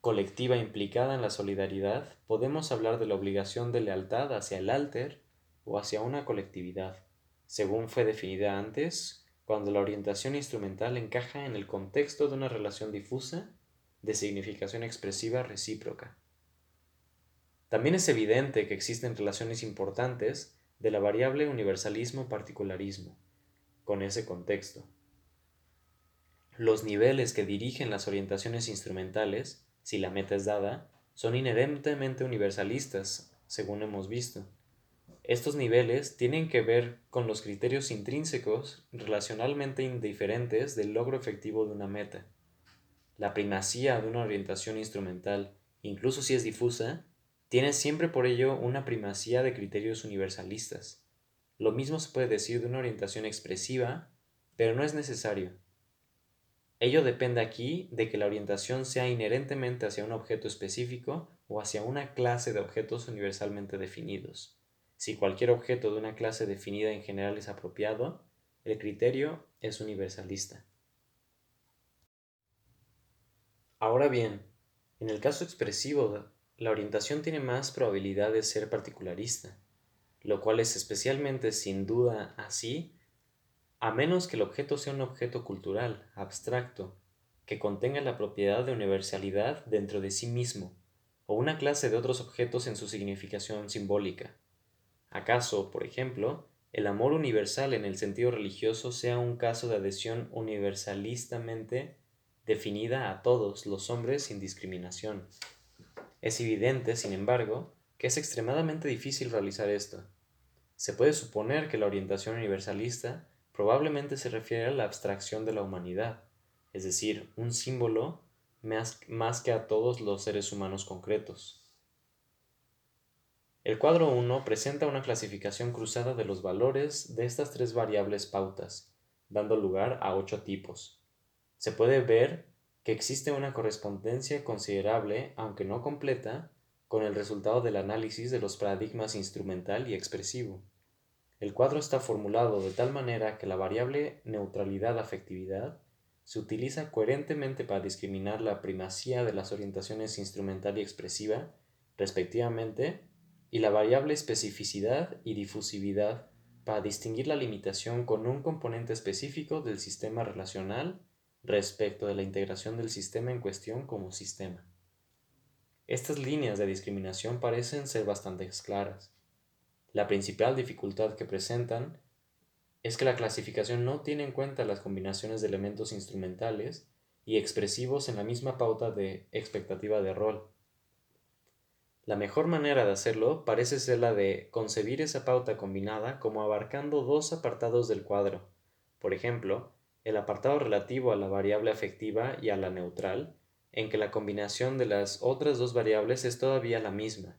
Speaker 1: colectiva implicada en la solidaridad, podemos hablar de la obligación de lealtad hacia el alter o hacia una colectividad, según fue definida antes, cuando la orientación instrumental encaja en el contexto de una relación difusa de significación expresiva recíproca. También es evidente que existen relaciones importantes de la variable universalismo-particularismo con ese contexto. Los niveles que dirigen las orientaciones instrumentales, si la meta es dada, son inherentemente universalistas, según hemos visto. Estos niveles tienen que ver con los criterios intrínsecos relacionalmente indiferentes del logro efectivo de una meta. La primacía de una orientación instrumental, incluso si es difusa, tiene siempre por ello una primacía de criterios universalistas. Lo mismo se puede decir de una orientación expresiva, pero no es necesario. Ello depende aquí de que la orientación sea inherentemente hacia un objeto específico o hacia una clase de objetos universalmente definidos. Si cualquier objeto de una clase definida en general es apropiado, el criterio es universalista. Ahora bien, en el caso expresivo, la orientación tiene más probabilidad de ser particularista, lo cual es especialmente sin duda así a menos que el objeto sea un objeto cultural, abstracto, que contenga la propiedad de universalidad dentro de sí mismo, o una clase de otros objetos en su significación simbólica. ¿Acaso, por ejemplo, el amor universal en el sentido religioso sea un caso de adhesión universalistamente definida a todos los hombres sin discriminación? Es evidente, sin embargo, que es extremadamente difícil realizar esto. Se puede suponer que la orientación universalista probablemente se refiere a la abstracción de la humanidad, es decir, un símbolo más, que a todos los seres humanos concretos. El cuadro 1 presenta una clasificación cruzada de los valores de estas tres variables pautas, dando lugar a ocho tipos. Se puede ver que existe una correspondencia considerable, aunque no completa, con el resultado del análisis de los paradigmas instrumental y expresivo. El cuadro está formulado de tal manera que la variable neutralidad-afectividad se utiliza coherentemente para discriminar la primacía de las orientaciones instrumental y expresiva, respectivamente, y la variable especificidad y difusividad para distinguir la limitación con un componente específico del sistema relacional respecto de la integración del sistema en cuestión como sistema. Estas líneas de discriminación parecen ser bastante claras. La principal dificultad que presentan es que la clasificación no tiene en cuenta las combinaciones de elementos instrumentales y expresivos en la misma pauta de expectativa de rol. La mejor manera de hacerlo parece ser la de concebir esa pauta combinada como abarcando dos apartados del cuadro, por ejemplo, el apartado relativo a la variable afectiva y a la neutral, en que la combinación de las otras dos variables es todavía la misma,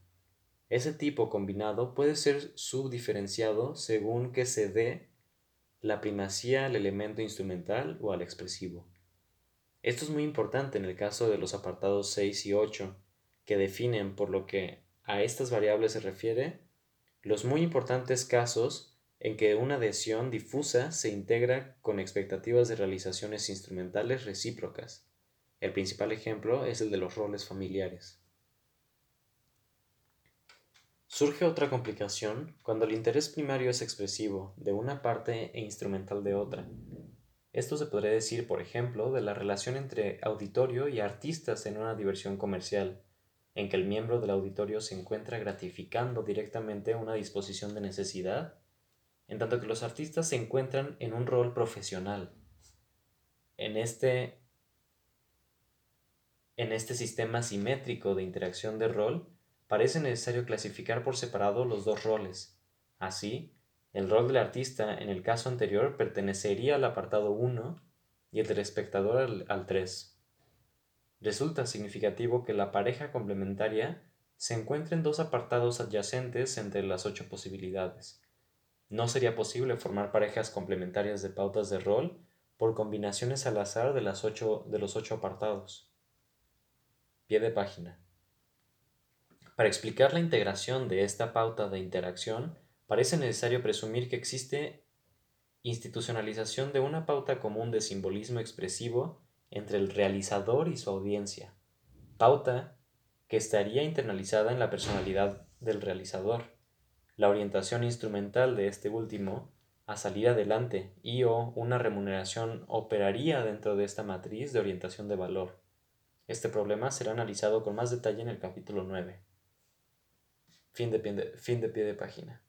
Speaker 1: ese tipo combinado puede ser subdiferenciado según que se dé la primacía al elemento instrumental o al expresivo. Esto es muy importante en el caso de los apartados 6 y 8, que definen por lo que a estas variables se refiere los muy importantes casos en que una adhesión difusa se integra con expectativas de realizaciones instrumentales recíprocas. El principal ejemplo es el de los roles familiares. Surge otra complicación cuando el interés primario es expresivo de una parte e instrumental de otra. Esto se podría decir, por ejemplo, de la relación entre auditorio y artistas en una diversión comercial, en que el miembro del auditorio se encuentra gratificando directamente una disposición de necesidad, en tanto que los artistas se encuentran en un rol profesional. En este, en este sistema simétrico de interacción de rol, parece necesario clasificar por separado los dos roles. Así, el rol del artista en el caso anterior pertenecería al apartado 1 y el del espectador al, 3. Resulta significativo que la pareja complementaria se encuentre en dos apartados adyacentes entre las ocho posibilidades. No sería posible formar parejas complementarias de pautas de rol por combinaciones al azar de, las de los ocho apartados. Pie de página. Para explicar la integración de esta pauta de interacción, parece necesario presumir que existe institucionalización de una pauta común de simbolismo expresivo entre el realizador y su audiencia, pauta que estaría internalizada en la personalidad del realizador, la orientación instrumental de este último a salir adelante y o una remuneración operaría dentro de esta matriz de orientación de valor. Este problema será analizado con más detalle en el capítulo 9. Fin de pie de, fin de, pie de página.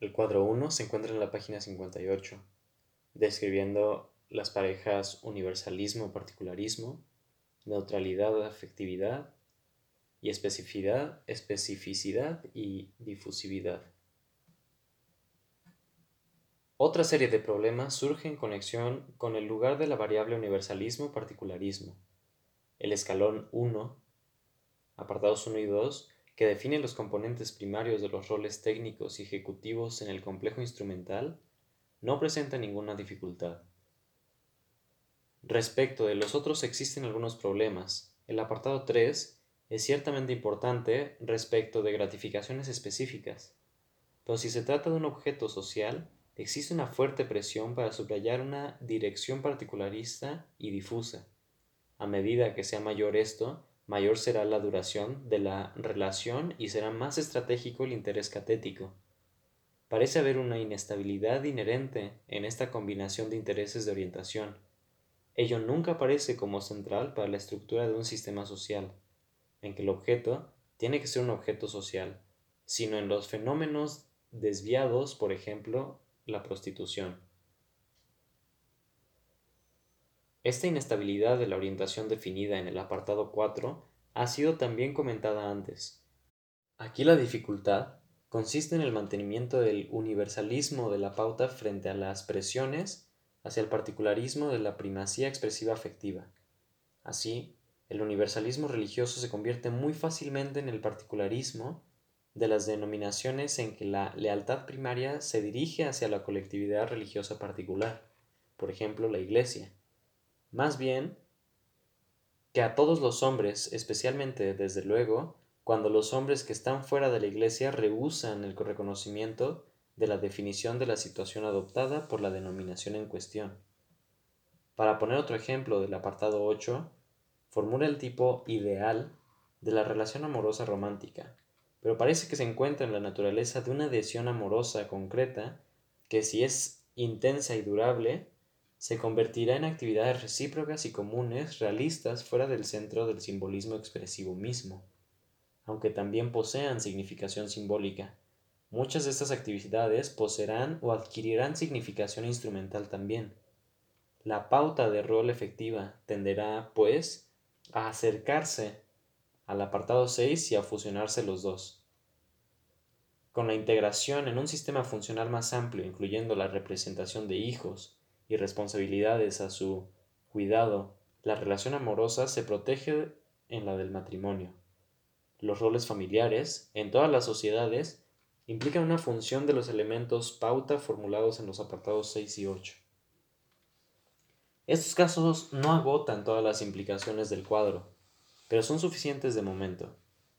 Speaker 1: El cuadro 1 se encuentra en la página 58, describiendo las parejas universalismo-particularismo, neutralidad-afectividad y especificidad, especificidad y difusividad. Otra serie de problemas surge en conexión con el lugar de la variable universalismo-particularismo. El escalón 1, apartados 1 y 2, que define los componentes primarios de los roles técnicos y ejecutivos en el complejo instrumental, no presenta ninguna dificultad. Respecto de los otros existen algunos problemas. El apartado 3 es ciertamente importante respecto de gratificaciones específicas, pero si se trata de un objeto social, existe una fuerte presión para subrayar una dirección particularista y difusa. A medida que sea mayor esto, mayor será la duración de la relación y será más estratégico el interés catético. Parece haber una inestabilidad inherente en esta combinación de intereses de orientación. Ello nunca aparece como central para la estructura de un sistema social, en que el objeto tiene que ser un objeto social, sino en los fenómenos desviados, por ejemplo, la prostitución. Esta inestabilidad de la orientación definida en el apartado 4 ha sido también comentada antes. Aquí la dificultad consiste en el mantenimiento del universalismo de la pauta frente a las presiones hacia el particularismo de la primacía expresiva afectiva. Así, el universalismo religioso se convierte muy fácilmente en el particularismo de las denominaciones en que la lealtad primaria se dirige hacia la colectividad religiosa particular, por ejemplo la Iglesia, más bien que a todos los hombres, especialmente desde luego, cuando los hombres que están fuera de la Iglesia rehusan el reconocimiento de la definición de la situación adoptada por la denominación en cuestión. Para poner otro ejemplo del apartado 8, formula el tipo ideal de la relación amorosa romántica, pero parece que se encuentra en la naturaleza de una adhesión amorosa concreta que si es intensa y durable, se convertirá en actividades recíprocas y comunes realistas fuera del centro del simbolismo expresivo mismo, aunque también posean significación simbólica. Muchas de estas actividades poseerán o adquirirán significación instrumental también. La pauta de rol efectiva tenderá, pues, a acercarse al apartado 6 y a fusionarse los dos. Con la integración en un sistema funcional más amplio, incluyendo la representación de hijos y responsabilidades a su cuidado, la relación amorosa se protege en la del matrimonio. Los roles familiares, en todas las sociedades, implican una función de los elementos pauta formulados en los apartados 6 y 8. Estos casos no agotan todas las implicaciones del cuadro, pero son suficientes de momento.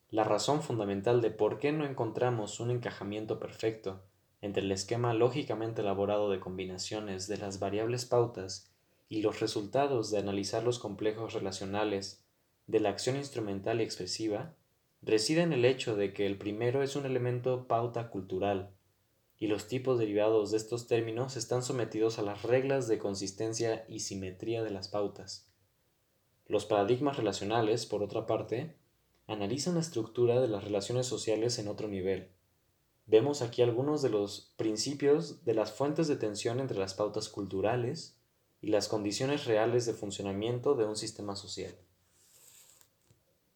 Speaker 1: La razón fundamental de por qué no encontramos un encajamiento perfecto entre el esquema lógicamente elaborado de combinaciones de las variables pautas y los resultados de analizar los complejos relacionales de la acción instrumental y expresiva reside en el hecho de que el primero es un elemento pauta cultural, y los tipos derivados de estos términos están sometidos a las reglas de consistencia y simetría de las pautas. Los paradigmas relacionales, por otra parte, analizan la estructura de las relaciones sociales en otro nivel. Vemos aquí algunos de los principios de las fuentes de tensión entre las pautas culturales y las condiciones reales de funcionamiento de un sistema social.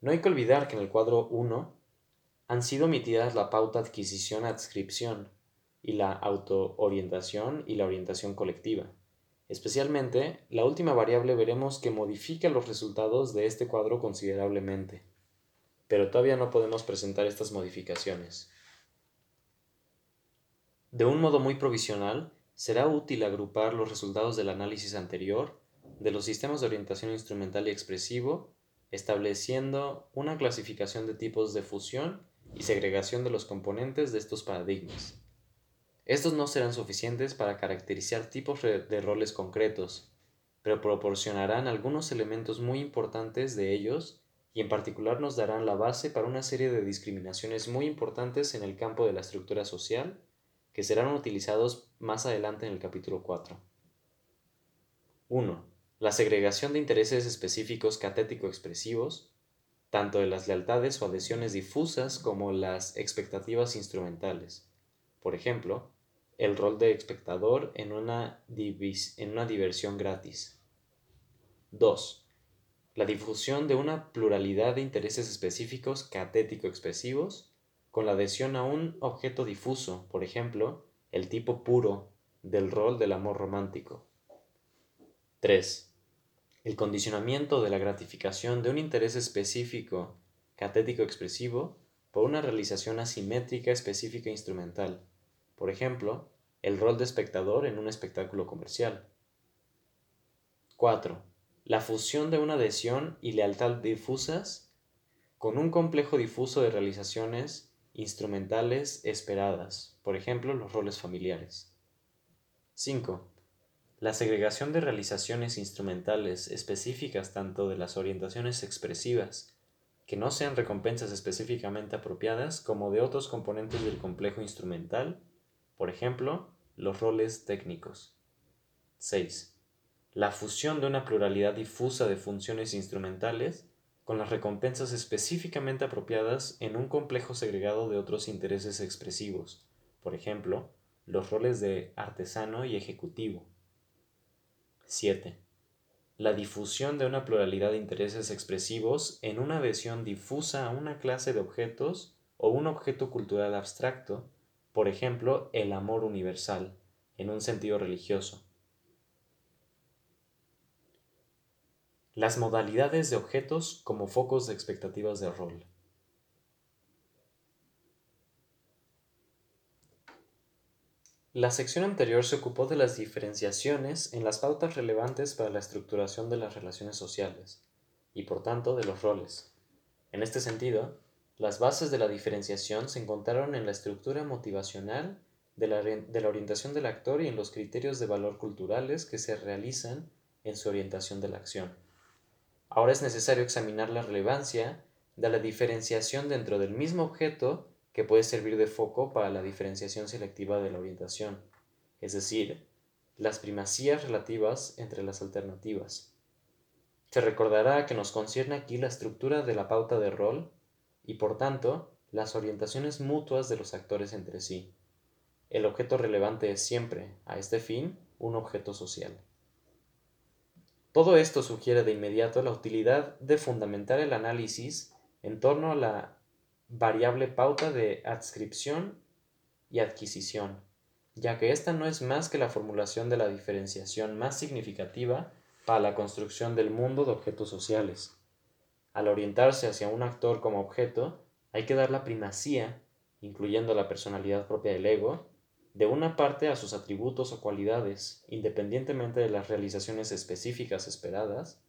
Speaker 1: No hay que olvidar que en el cuadro 1 han sido omitidas la pauta adquisición-adscripción y la autoorientación y la orientación colectiva. Especialmente, la última variable veremos que modifica los resultados de este cuadro considerablemente, pero todavía no podemos presentar estas modificaciones. De un modo muy provisional, será útil agrupar los resultados del análisis anterior de los sistemas de orientación instrumental y expresivo estableciendo una clasificación de tipos de fusión y segregación de los componentes de estos paradigmas. Estos no serán suficientes para caracterizar tipos de roles concretos, pero proporcionarán algunos elementos muy importantes de ellos y en particular nos darán la base para una serie de discriminaciones muy importantes en el campo de la estructura social que serán utilizados más adelante en el capítulo 4. 1 la segregación de intereses específicos catético-expresivos, tanto de las lealtades o adhesiones difusas como las expectativas instrumentales. Por ejemplo, el rol de espectador en una, en una diversión gratis. 2. La difusión de una pluralidad de intereses específicos catético-expresivos con la adhesión a un objeto difuso, por ejemplo, el tipo puro del rol del amor romántico. 3 el condicionamiento de la gratificación de un interés específico catético expresivo por una realización asimétrica específica instrumental, por ejemplo, el rol de espectador en un espectáculo comercial. 4. La fusión de una adhesión y lealtad difusas con un complejo difuso de realizaciones instrumentales esperadas, por ejemplo, los roles familiares. 5 la segregación de realizaciones instrumentales específicas tanto de las orientaciones expresivas, que no sean recompensas específicamente apropiadas, como de otros componentes del complejo instrumental, por ejemplo, los roles técnicos. 6. La fusión de una pluralidad difusa de funciones instrumentales con las recompensas específicamente apropiadas en un complejo segregado de otros intereses expresivos, por ejemplo, los roles de artesano y ejecutivo. 7. La difusión de una pluralidad de intereses expresivos en una adhesión difusa a una clase de objetos o un objeto cultural abstracto, por ejemplo, el amor universal, en un sentido religioso. Las modalidades de objetos como focos de expectativas de rol. La sección anterior se ocupó de las diferenciaciones en las pautas relevantes para la estructuración de las relaciones sociales, y por tanto de los roles. En este sentido, las bases de la diferenciación se encontraron en la estructura motivacional de la, de la, orientación del actor y en los criterios de valor culturales que se realizan en su orientación de la acción. Ahora es necesario examinar la relevancia de la diferenciación dentro del mismo objeto que puede servir de foco para la diferenciación selectiva de la orientación, es decir, las primacías relativas entre las alternativas. Se recordará que nos concierne aquí la estructura de la pauta de rol y por tanto las orientaciones mutuas de los actores entre sí. El objeto relevante es siempre, a este fin, un objeto social. Todo esto sugiere de inmediato la utilidad de fundamentar el análisis en torno a la variable pauta de adscripción y adquisición, ya que esta no es más que la formulación de la diferenciación más significativa para la construcción del mundo de objetos sociales. Al orientarse hacia un actor como objeto, hay que dar la primacía, incluyendo la personalidad propia del ego, de una parte a sus atributos o cualidades, independientemente de las realizaciones específicas esperadas,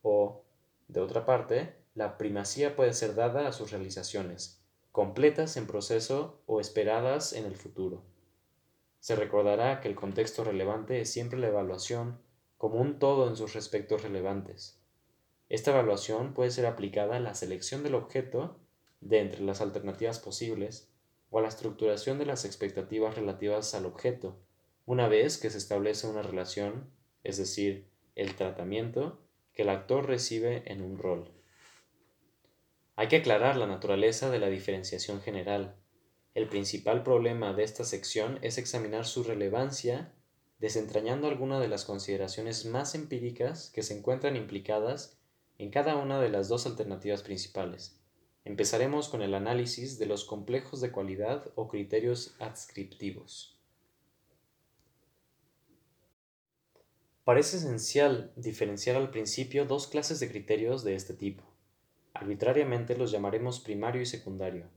Speaker 1: o, de otra parte, la primacía puede ser dada a sus realizaciones, completas en proceso o esperadas en el futuro. Se recordará que el contexto relevante es siempre la evaluación como un todo en sus respectos relevantes. Esta evaluación puede ser aplicada a la selección del objeto de entre las alternativas posibles o a la estructuración de las expectativas relativas al objeto, una vez que se establece una relación, es decir, el tratamiento que el actor recibe en un rol. Hay que aclarar la naturaleza de la diferenciación general. El principal problema de esta sección es examinar su relevancia desentrañando algunas de las consideraciones más empíricas que se encuentran implicadas en cada una de las dos alternativas principales. Empezaremos con el análisis de los complejos de cualidad o criterios adscriptivos. Parece esencial diferenciar al principio dos clases de criterios de este tipo. Arbitrariamente los llamaremos primario y secundario.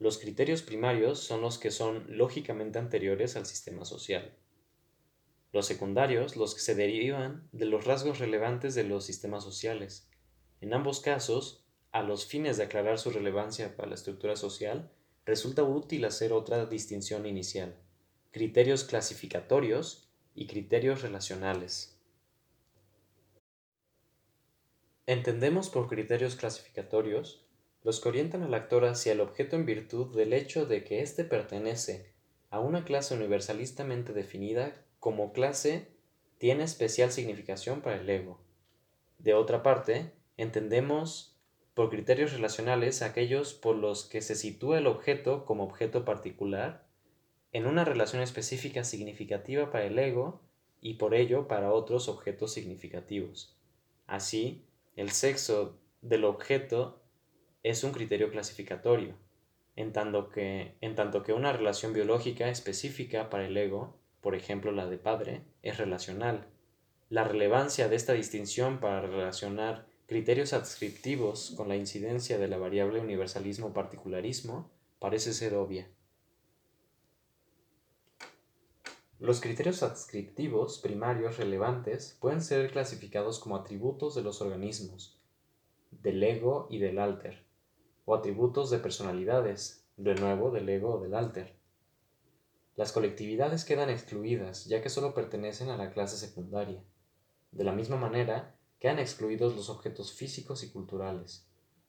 Speaker 1: Los criterios primarios son los que son lógicamente anteriores al sistema social. Los secundarios, los que se derivan de los rasgos relevantes de los sistemas sociales. En ambos casos, a los fines de aclarar su relevancia para la estructura social, resulta útil hacer otra distinción inicial. Criterios clasificatorios y criterios relacionales. Entendemos por criterios clasificatorios los que orientan al actor hacia el objeto en virtud del hecho de que éste pertenece a una clase universalistamente definida como clase tiene especial significación para el ego. De otra parte, entendemos por criterios relacionales aquellos por los que se sitúa el objeto como objeto particular en una relación específica significativa para el ego y por ello para otros objetos significativos. Así, el sexo del objeto es un criterio clasificatorio, en tanto que, en tanto que una relación biológica específica para el ego, por ejemplo la de padre, es relacional. La relevancia de esta distinción para relacionar criterios adscriptivos con la incidencia de la variable universalismo-particularismo parece ser obvia. Los criterios adscriptivos primarios relevantes pueden ser clasificados como atributos de los organismos, del ego y del alter, o atributos de personalidades, de nuevo del ego o del alter. Las colectividades quedan excluidas ya que solo pertenecen a la clase secundaria. De la misma manera, quedan excluidos los objetos físicos y culturales.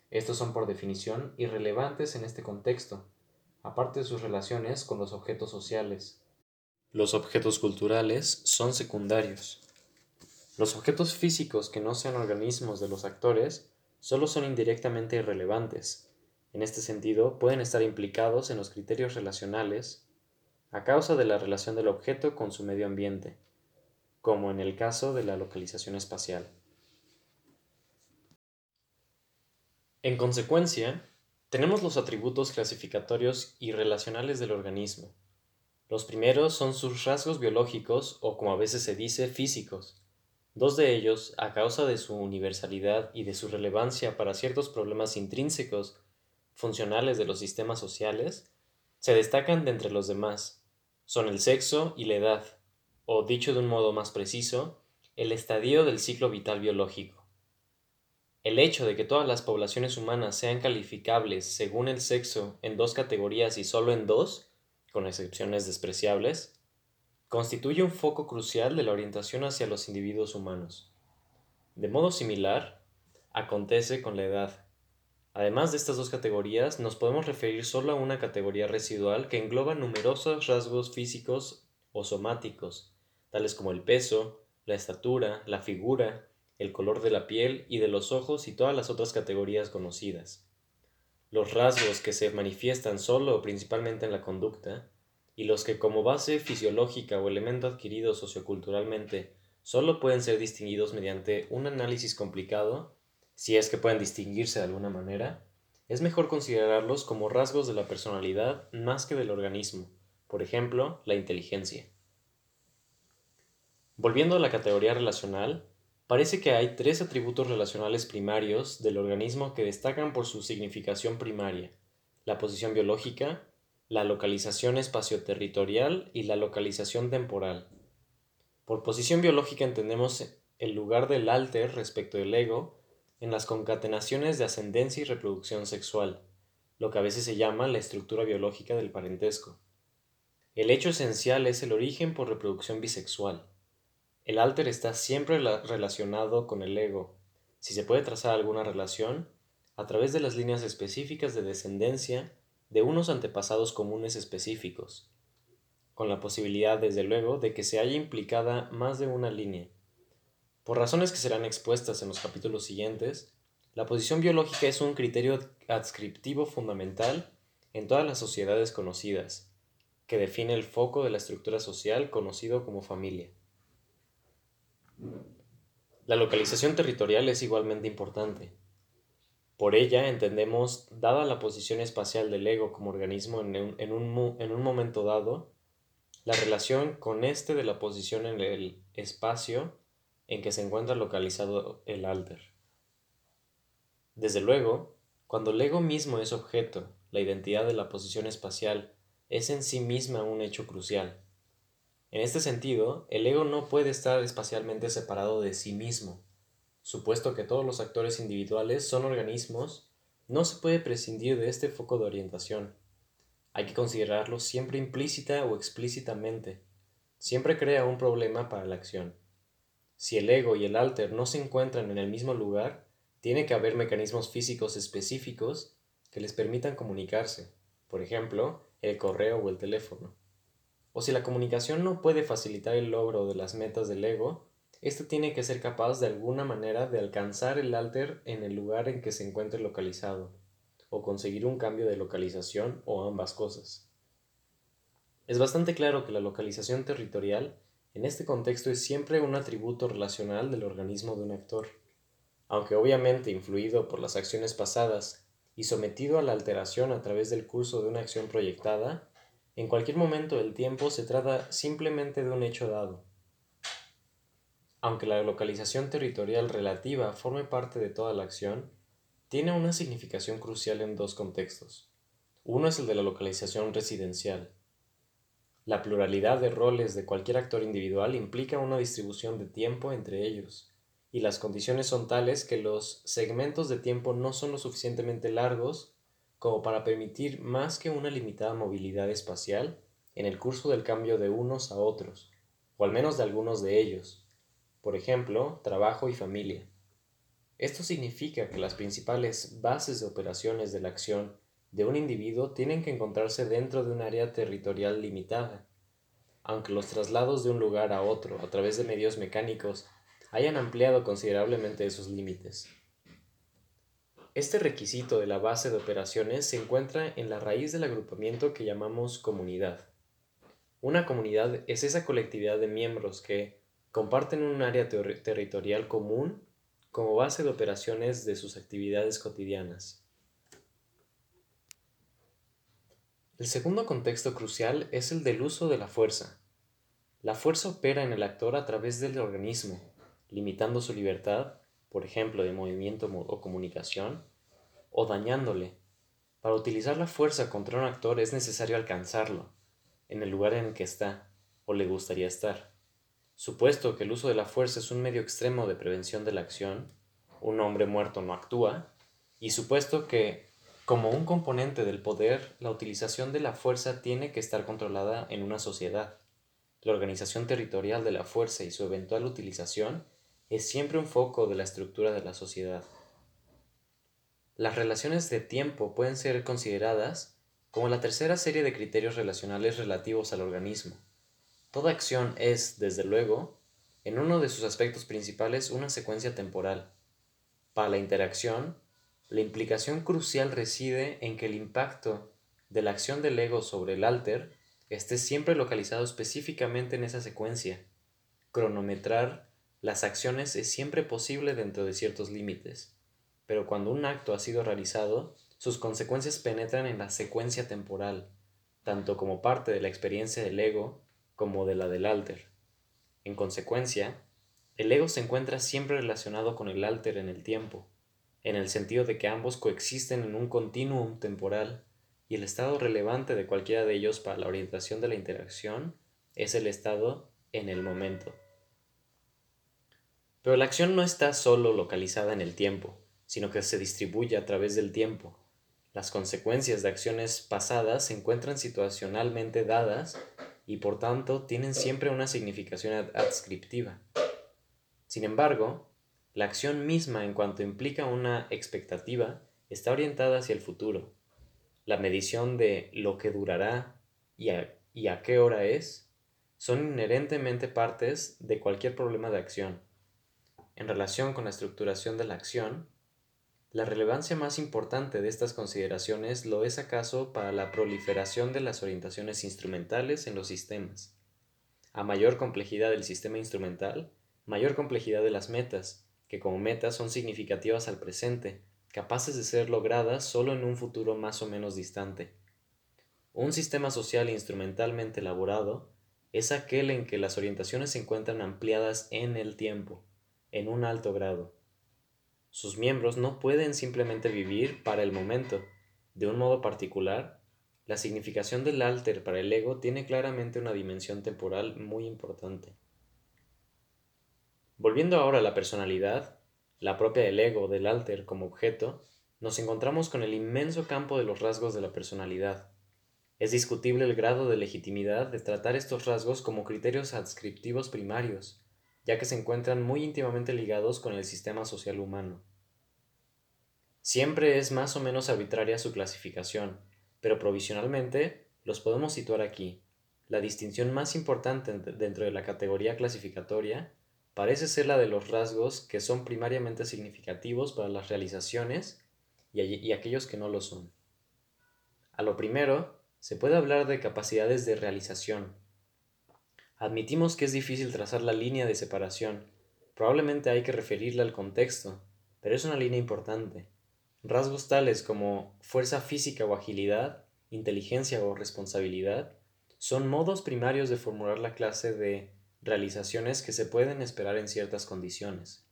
Speaker 1: Estos son por definición irrelevantes en este contexto, aparte de sus relaciones con los objetos sociales, los objetos culturales son secundarios. Los objetos físicos que no sean organismos de los actores solo son indirectamente irrelevantes. En este sentido, pueden estar implicados en los criterios relacionales a causa de la relación del objeto con su medio ambiente, como en el caso de la localización espacial. En consecuencia, tenemos los atributos clasificatorios y relacionales del organismo, los primeros son sus rasgos biológicos o como a veces se dice físicos. Dos de ellos, a causa de su universalidad y de su relevancia para ciertos problemas intrínsecos funcionales de los sistemas sociales, se destacan de entre los demás. Son el sexo y la edad, o dicho de un modo más preciso, el estadio del ciclo vital biológico. El hecho de que todas las poblaciones humanas sean calificables según el sexo en dos categorías y solo en dos, con excepciones despreciables, constituye un foco crucial de la orientación hacia los individuos humanos. De modo similar, acontece con la edad. Además de estas dos categorías, nos podemos referir solo a una categoría residual que engloba numerosos rasgos físicos o somáticos, tales como el peso, la estatura, la figura, el color de la piel y de los ojos y todas las otras categorías conocidas. Los rasgos que se manifiestan solo o principalmente en la conducta, y los que como base fisiológica o elemento adquirido socioculturalmente solo pueden ser distinguidos mediante un análisis complicado, si es que pueden distinguirse de alguna manera, es mejor considerarlos como rasgos de la personalidad más que del organismo, por ejemplo, la inteligencia. Volviendo a la categoría relacional, Parece que hay tres atributos relacionales primarios del organismo que destacan por su significación primaria, la posición biológica, la localización espacioterritorial y la localización temporal. Por posición biológica entendemos el lugar del alter respecto del ego en las concatenaciones de ascendencia y reproducción sexual, lo que a veces se llama la estructura biológica del parentesco. El hecho esencial es el origen por reproducción bisexual. El alter está siempre relacionado con el ego. Si se puede trazar alguna relación, a través de las líneas específicas de descendencia de unos antepasados comunes específicos, con la posibilidad, desde luego, de que se haya implicada más de una línea. Por razones que serán expuestas en los capítulos siguientes, la posición biológica es un criterio adscriptivo fundamental en todas las sociedades conocidas, que define el foco de la estructura social conocido como familia. La localización territorial es igualmente importante. Por ella entendemos, dada la posición espacial del ego como organismo en un, en un, momento dado, la relación con este de la posición en el espacio en que se encuentra localizado el alter. Desde luego, cuando el ego mismo es objeto, la identidad de la posición espacial es en sí misma un hecho crucial. En este sentido, el ego no puede estar espacialmente separado de sí mismo. Supuesto que todos los actores individuales son organismos, no se puede prescindir de este foco de orientación. Hay que considerarlo siempre implícita o explícitamente. Siempre crea un problema para la acción. Si el ego y el alter no se encuentran en el mismo lugar, tiene que haber mecanismos físicos específicos que les permitan comunicarse, por ejemplo, el correo o el teléfono. O si la comunicación no puede facilitar el logro de las metas del ego, éste tiene que ser capaz de alguna manera de alcanzar el alter en el lugar en que se encuentre localizado, o conseguir un cambio de localización o ambas cosas. Es bastante claro que la localización territorial en este contexto es siempre un atributo relacional del organismo de un actor, aunque obviamente influido por las acciones pasadas y sometido a la alteración a través del curso de una acción proyectada, en cualquier momento del tiempo se trata simplemente de un hecho dado. Aunque la localización territorial relativa forme parte de toda la acción, tiene una significación crucial en dos contextos. Uno es el de la localización residencial. La pluralidad de roles de cualquier actor individual implica una distribución de tiempo entre ellos, y las condiciones son tales que los segmentos de tiempo no son lo suficientemente largos como para permitir más que una limitada movilidad espacial en el curso del cambio de unos a otros, o al menos de algunos de ellos, por ejemplo, trabajo y familia. Esto significa que las principales bases de operaciones de la acción de un individuo tienen que encontrarse dentro de un área territorial limitada, aunque los traslados de un lugar a otro a través de medios mecánicos hayan ampliado considerablemente esos límites. Este requisito de la base de operaciones se encuentra en la raíz del agrupamiento que llamamos comunidad. Una comunidad es esa colectividad de miembros que comparten un área territorial común como base de operaciones de sus actividades cotidianas. El segundo contexto crucial es el del uso de la fuerza. La fuerza opera en el actor a través del organismo, limitando su libertad, por ejemplo, de movimiento o comunicación, o dañándole. Para utilizar la fuerza contra un actor es necesario alcanzarlo, en el lugar en que está, o le gustaría estar. Supuesto que el uso de la fuerza es un medio extremo de prevención de la acción, un hombre muerto no actúa, y supuesto que, como un componente del poder, la utilización de la fuerza tiene que estar controlada en una sociedad. La organización territorial de la fuerza y su eventual utilización es siempre un foco de la estructura de la sociedad. Las relaciones de tiempo pueden ser consideradas como la tercera serie de criterios relacionales relativos al organismo. Toda acción es, desde luego, en uno de sus aspectos principales una secuencia temporal. Para la interacción, la implicación crucial reside en que el impacto de la acción del ego sobre el alter esté siempre localizado específicamente en esa secuencia. Cronometrar las acciones es siempre posible dentro de ciertos límites, pero cuando un acto ha sido realizado, sus consecuencias penetran en la secuencia temporal, tanto como parte de la experiencia del ego como de la del alter. En consecuencia, el ego se encuentra siempre relacionado con el alter en el tiempo, en el sentido de que ambos coexisten en un continuum temporal y el estado relevante de cualquiera de ellos para la orientación de la interacción es el estado en el momento. Pero la acción no está solo localizada en el tiempo, sino que se distribuye a través del tiempo. Las consecuencias de acciones pasadas se encuentran situacionalmente dadas y por tanto tienen siempre una significación adscriptiva. Sin embargo, la acción misma en cuanto implica una expectativa está orientada hacia el futuro. La medición de lo que durará y a, qué hora es son inherentemente partes de cualquier problema de acción. En relación con la estructuración de la acción, la relevancia más importante de estas consideraciones lo es acaso para la proliferación de las orientaciones instrumentales en los sistemas. A mayor complejidad del sistema instrumental, mayor complejidad de las metas, que como metas son significativas al presente, capaces de ser logradas solo en un futuro más o menos distante. Un sistema social instrumentalmente elaborado es aquel en que las orientaciones se encuentran ampliadas en el tiempo, en un alto grado sus miembros no pueden simplemente vivir para el momento. De un modo particular, la significación del alter para el ego tiene claramente una dimensión temporal muy importante. Volviendo ahora a la personalidad, la propia del ego del alter como objeto, nos encontramos con el inmenso campo de los rasgos de la personalidad. Es discutible el grado de legitimidad de tratar estos rasgos como criterios adscriptivos primarios, ya que se encuentran muy íntimamente ligados con el sistema social humano. Siempre es más o menos arbitraria su clasificación, pero provisionalmente los podemos situar aquí. La distinción más importante dentro de la categoría clasificatoria parece ser la de los rasgos que son primariamente significativos para las realizaciones y, aquellos que no lo son. A lo primero, se puede hablar de capacidades de realización, Admitimos que es difícil trazar la línea de separación. Probablemente hay que referirla al contexto, pero es una línea importante. Rasgos tales como fuerza física o agilidad, inteligencia o responsabilidad, son modos primarios de formular la clase de realizaciones que se pueden esperar en ciertas condiciones.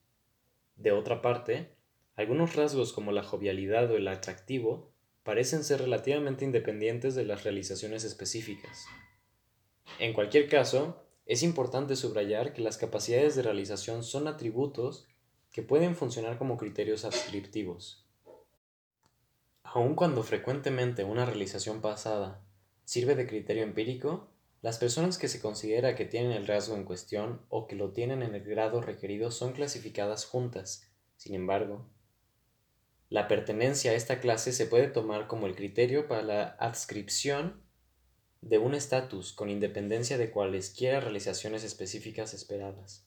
Speaker 1: De otra parte, algunos rasgos como la jovialidad o el atractivo parecen ser relativamente independientes de las realizaciones específicas. En cualquier caso, es importante subrayar que las capacidades de realización son atributos que pueden funcionar como criterios adscriptivos. Aun cuando frecuentemente una realización pasada sirve de criterio empírico, las personas que se considera que tienen el rasgo en cuestión o que lo tienen en el grado requerido son clasificadas juntas. Sin embargo, la pertenencia a esta clase se puede tomar como el criterio para la adscripción de un estatus con independencia de cualesquiera realizaciones específicas esperadas.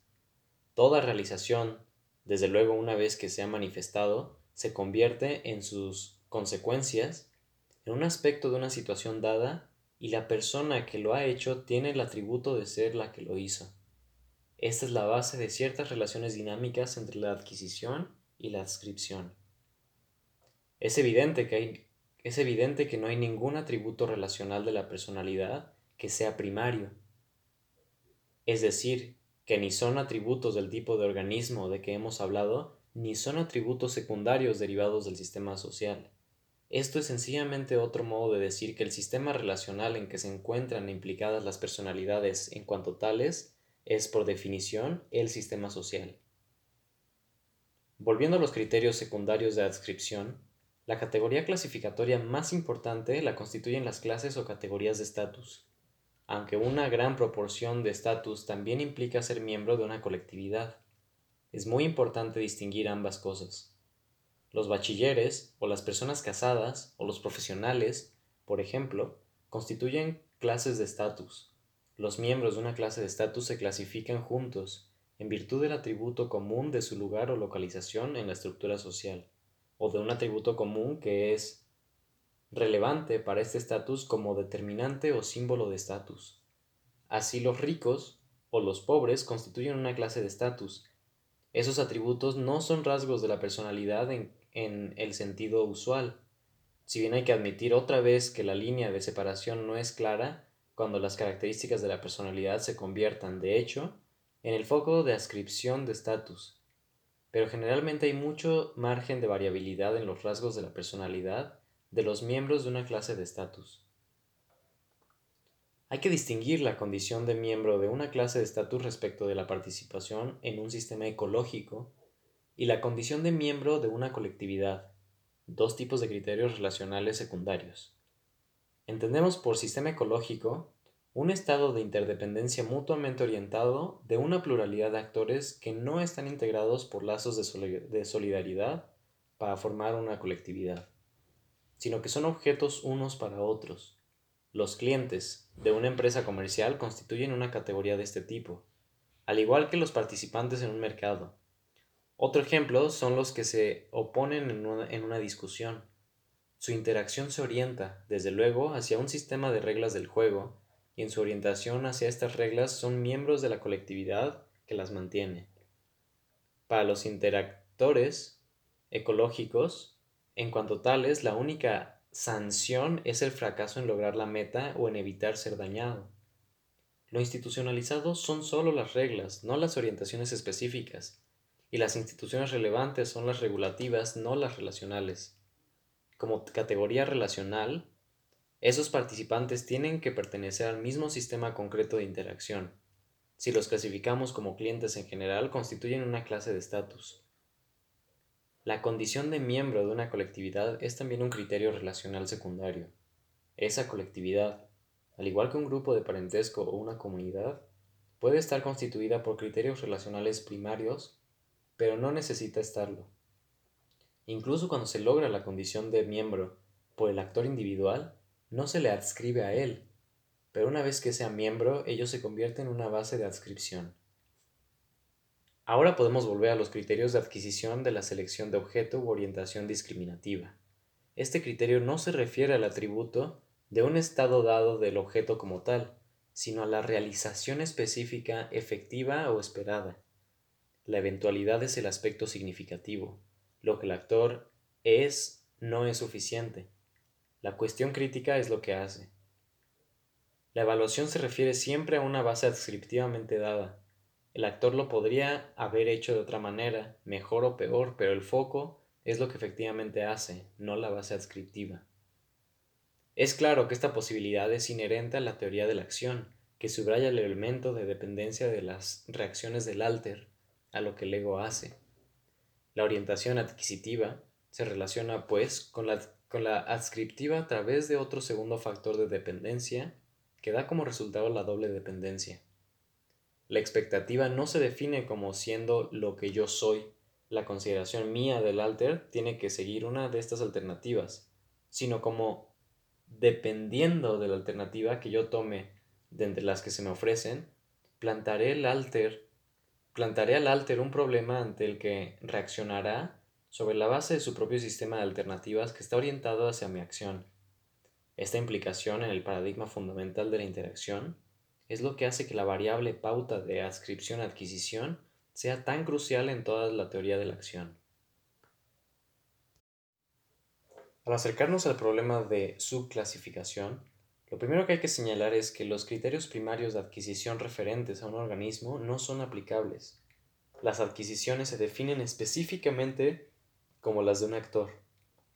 Speaker 1: Toda realización, desde luego una vez que se ha manifestado, se convierte en sus consecuencias en un aspecto de una situación dada y la persona que lo ha hecho tiene el atributo de ser la que lo hizo. Esta es la base de ciertas relaciones dinámicas entre la adquisición y la adscripción. Es evidente que es evidente que no hay ningún atributo relacional de la personalidad que sea primario. Es decir, que ni son atributos del tipo de organismo de que hemos hablado, ni son atributos secundarios derivados del sistema social. Esto es sencillamente otro modo de decir que el sistema relacional en que se encuentran implicadas las personalidades en cuanto tales es por definición el sistema social. Volviendo a los criterios secundarios de adscripción, la categoría clasificatoria más importante la constituyen las clases o categorías de estatus, aunque una gran proporción de estatus también implica ser miembro de una colectividad. Es muy importante distinguir ambas cosas. Los bachilleres, o las personas casadas, o los profesionales, por ejemplo, constituyen clases de estatus. Los miembros de una clase de estatus se clasifican juntos, en virtud del atributo común de su lugar o localización en la estructura social o de un atributo común que es relevante para este estatus como determinante o símbolo de estatus. Así los ricos o los pobres constituyen una clase de estatus. Esos atributos no son rasgos de la personalidad en, en el sentido usual, si bien hay que admitir otra vez que la línea de separación no es clara cuando las características de la personalidad se conviertan, de hecho, en el foco de ascripción de estatus pero generalmente hay mucho margen de variabilidad en los rasgos de la personalidad de los miembros de una clase de estatus. Hay que distinguir la condición de miembro de una clase de estatus respecto de la participación en un sistema ecológico y la condición de miembro de una colectividad, dos tipos de criterios relacionales secundarios. Entendemos por sistema ecológico un estado de interdependencia mutuamente orientado de una pluralidad de actores que no están integrados por lazos de solidaridad para formar una colectividad, sino que son objetos unos para otros. Los clientes de una empresa comercial constituyen una categoría de este tipo, al igual que los participantes en un mercado. Otro ejemplo son los que se oponen en una, en una discusión. Su interacción se orienta, desde luego, hacia un sistema de reglas del juego, y en su orientación hacia estas reglas son miembros de la colectividad que las mantiene. Para los interactores ecológicos, en cuanto tales, la única sanción es el fracaso en lograr la meta o en evitar ser dañado. Lo institucionalizado son solo las reglas, no las orientaciones específicas, y las instituciones relevantes son las regulativas, no las relacionales. Como categoría relacional, esos participantes tienen que pertenecer al mismo sistema concreto de interacción. Si los clasificamos como clientes en general, constituyen una clase de estatus. La condición de miembro de una colectividad es también un criterio relacional secundario. Esa colectividad, al igual que un grupo de parentesco o una comunidad, puede estar constituida por criterios relacionales primarios, pero no necesita estarlo. Incluso cuando se logra la condición de miembro por el actor individual, no se le adscribe a él, pero una vez que sea miembro, ello se convierte en una base de adscripción. Ahora podemos volver a los criterios de adquisición de la selección de objeto u orientación discriminativa. Este criterio no se refiere al atributo de un estado dado del objeto como tal, sino a la realización específica efectiva o esperada. La eventualidad es el aspecto significativo. Lo que el actor es no es suficiente. La cuestión crítica es lo que hace. La evaluación se refiere siempre a una base adscriptivamente dada. El actor lo podría haber hecho de otra manera, mejor o peor, pero el foco es lo que efectivamente hace, no la base adscriptiva. Es claro que esta posibilidad es inherente a la teoría de la acción, que subraya el elemento de dependencia de las reacciones del alter a lo que el ego hace. La orientación adquisitiva se relaciona, pues, con la con la adscriptiva a través de otro segundo factor de dependencia que da como resultado la doble dependencia. La expectativa no se define como siendo lo que yo soy. La consideración mía del alter tiene que seguir una de estas alternativas, sino como dependiendo de la alternativa que yo tome de entre las que se me ofrecen, plantaré el alter, plantaré al alter un problema ante el que reaccionará sobre la base de su propio sistema de alternativas que está orientado hacia mi acción. Esta implicación en el paradigma fundamental de la interacción es lo que hace que la variable pauta de adscripción-adquisición sea tan crucial en toda la teoría de la acción. Al acercarnos al problema de subclasificación, lo primero que hay que señalar es que los criterios primarios de adquisición referentes a un organismo no son aplicables. Las adquisiciones se definen específicamente como las de un actor.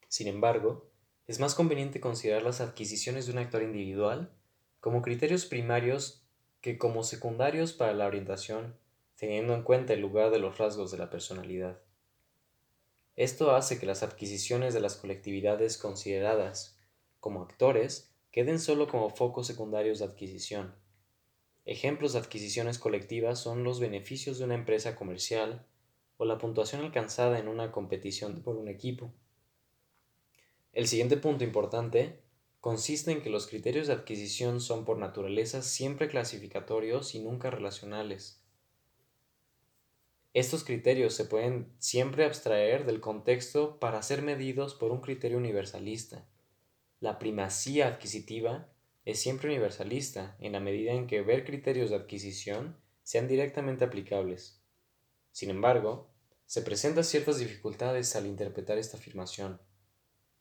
Speaker 1: Sin embargo, es más conveniente considerar las adquisiciones de un actor individual como criterios primarios que como secundarios para la orientación, teniendo en cuenta el lugar de los rasgos de la personalidad. Esto hace que las adquisiciones de las colectividades consideradas como actores queden solo como focos secundarios de adquisición. Ejemplos de adquisiciones colectivas son los beneficios de una empresa comercial, o la puntuación alcanzada en una competición por un equipo. El siguiente punto importante consiste en que los criterios de adquisición son por naturaleza siempre clasificatorios y nunca relacionales. Estos criterios se pueden siempre abstraer del contexto para ser medidos por un criterio universalista. La primacía adquisitiva es siempre universalista en la medida en que ver criterios de adquisición sean directamente aplicables. Sin embargo, se presentan ciertas dificultades al interpretar esta afirmación.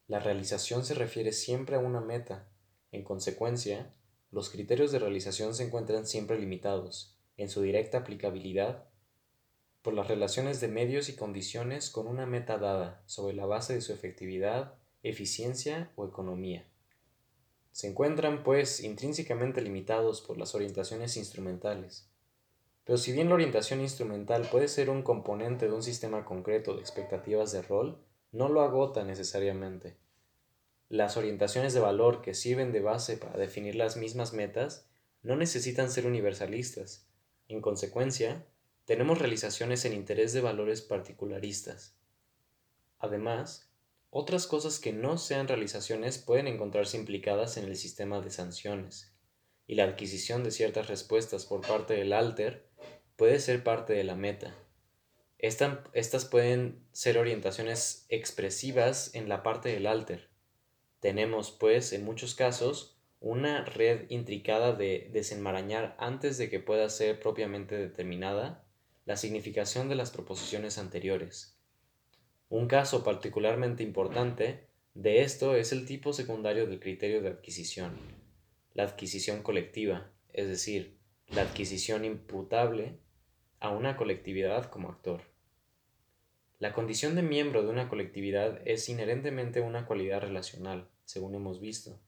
Speaker 1: La realización se refiere siempre a una meta. En consecuencia, los criterios de realización se encuentran siempre limitados, en su directa aplicabilidad, por las relaciones de medios y condiciones con una meta dada sobre la base de su efectividad, eficiencia o economía. Se encuentran, pues, intrínsecamente limitados por las orientaciones instrumentales, pero si bien la orientación instrumental puede ser un componente de un sistema concreto de expectativas de rol, no lo agota necesariamente. Las orientaciones de valor que sirven de base para definir las mismas metas no necesitan ser universalistas. En consecuencia, tenemos realizaciones en interés de valores particularistas. Además, otras cosas que no sean realizaciones pueden encontrarse implicadas en el sistema de sanciones, y la adquisición de ciertas respuestas por parte del alter puede ser parte de la meta. estas pueden ser orientaciones expresivas en la parte del alter. Tenemos, pues, en muchos casos, una red intricada de desenmarañar antes de que pueda ser propiamente determinada la significación de las proposiciones anteriores. Un caso particularmente importante de esto es el tipo secundario del criterio de adquisición, la adquisición colectiva, es decir, la adquisición imputable a una colectividad como actor. La condición de miembro de una colectividad es inherentemente una cualidad relacional, según hemos visto,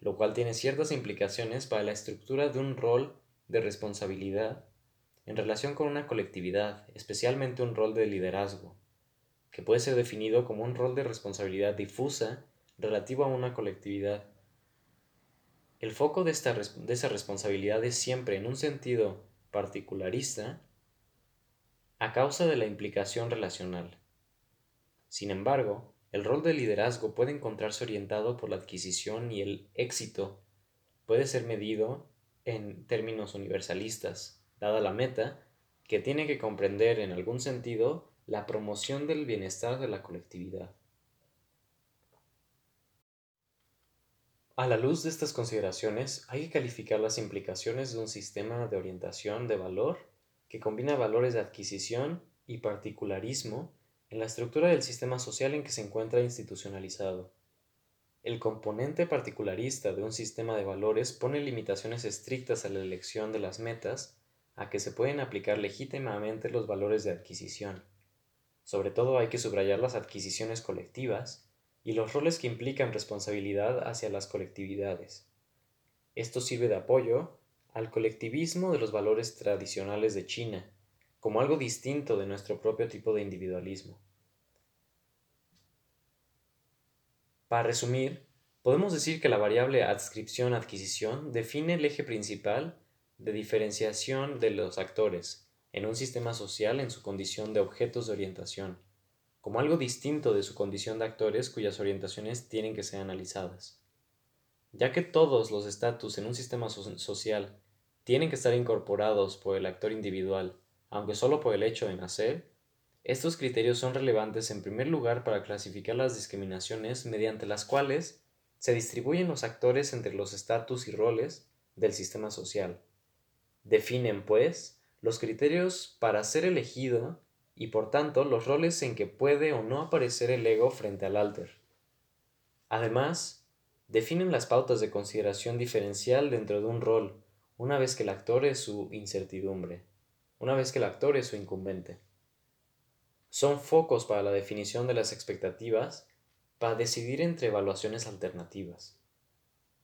Speaker 1: lo cual tiene ciertas implicaciones para la estructura de un rol de responsabilidad en relación con una colectividad, especialmente un rol de liderazgo, que puede ser definido como un rol de responsabilidad difusa relativo a una colectividad. El foco de, esta, de esa responsabilidad es siempre, en un sentido particularista, a causa de la implicación relacional. Sin embargo, el rol de liderazgo puede encontrarse orientado por la adquisición y el éxito puede ser medido en términos universalistas, dada la meta, que tiene que comprender en algún sentido la promoción del bienestar de la colectividad. A la luz de estas consideraciones, hay que calificar las implicaciones de un sistema de orientación de valor que combina valores de adquisición y particularismo en la estructura del sistema social en que se encuentra institucionalizado. El componente particularista de un sistema de valores pone limitaciones estrictas a la elección de las metas a que se pueden aplicar legítimamente los valores de adquisición. Sobre todo hay que subrayar las adquisiciones colectivas y los roles que implican responsabilidad hacia las colectividades. Esto sirve de apoyo al colectivismo de los valores tradicionales de China, como algo distinto de nuestro propio tipo de individualismo. Para resumir, podemos decir que la variable adscripción-adquisición define el eje principal de diferenciación de los actores en un sistema social en su condición de objetos de orientación, como algo distinto de su condición de actores cuyas orientaciones tienen que ser analizadas. Ya que todos los estatus en un sistema social tienen que estar incorporados por el actor individual aunque solo por el hecho de nacer, estos criterios son relevantes en primer lugar para clasificar las discriminaciones mediante las cuales se distribuyen los actores entre los estatus y roles del sistema social. Definen, pues, los criterios para ser elegido y por tanto los roles en que puede o no aparecer el ego frente al alter. Además, definen las pautas de consideración diferencial dentro de un rol, una vez que el actor es su incertidumbre una vez que el actor es su incumbente. Son focos para la definición de las expectativas para decidir entre evaluaciones alternativas.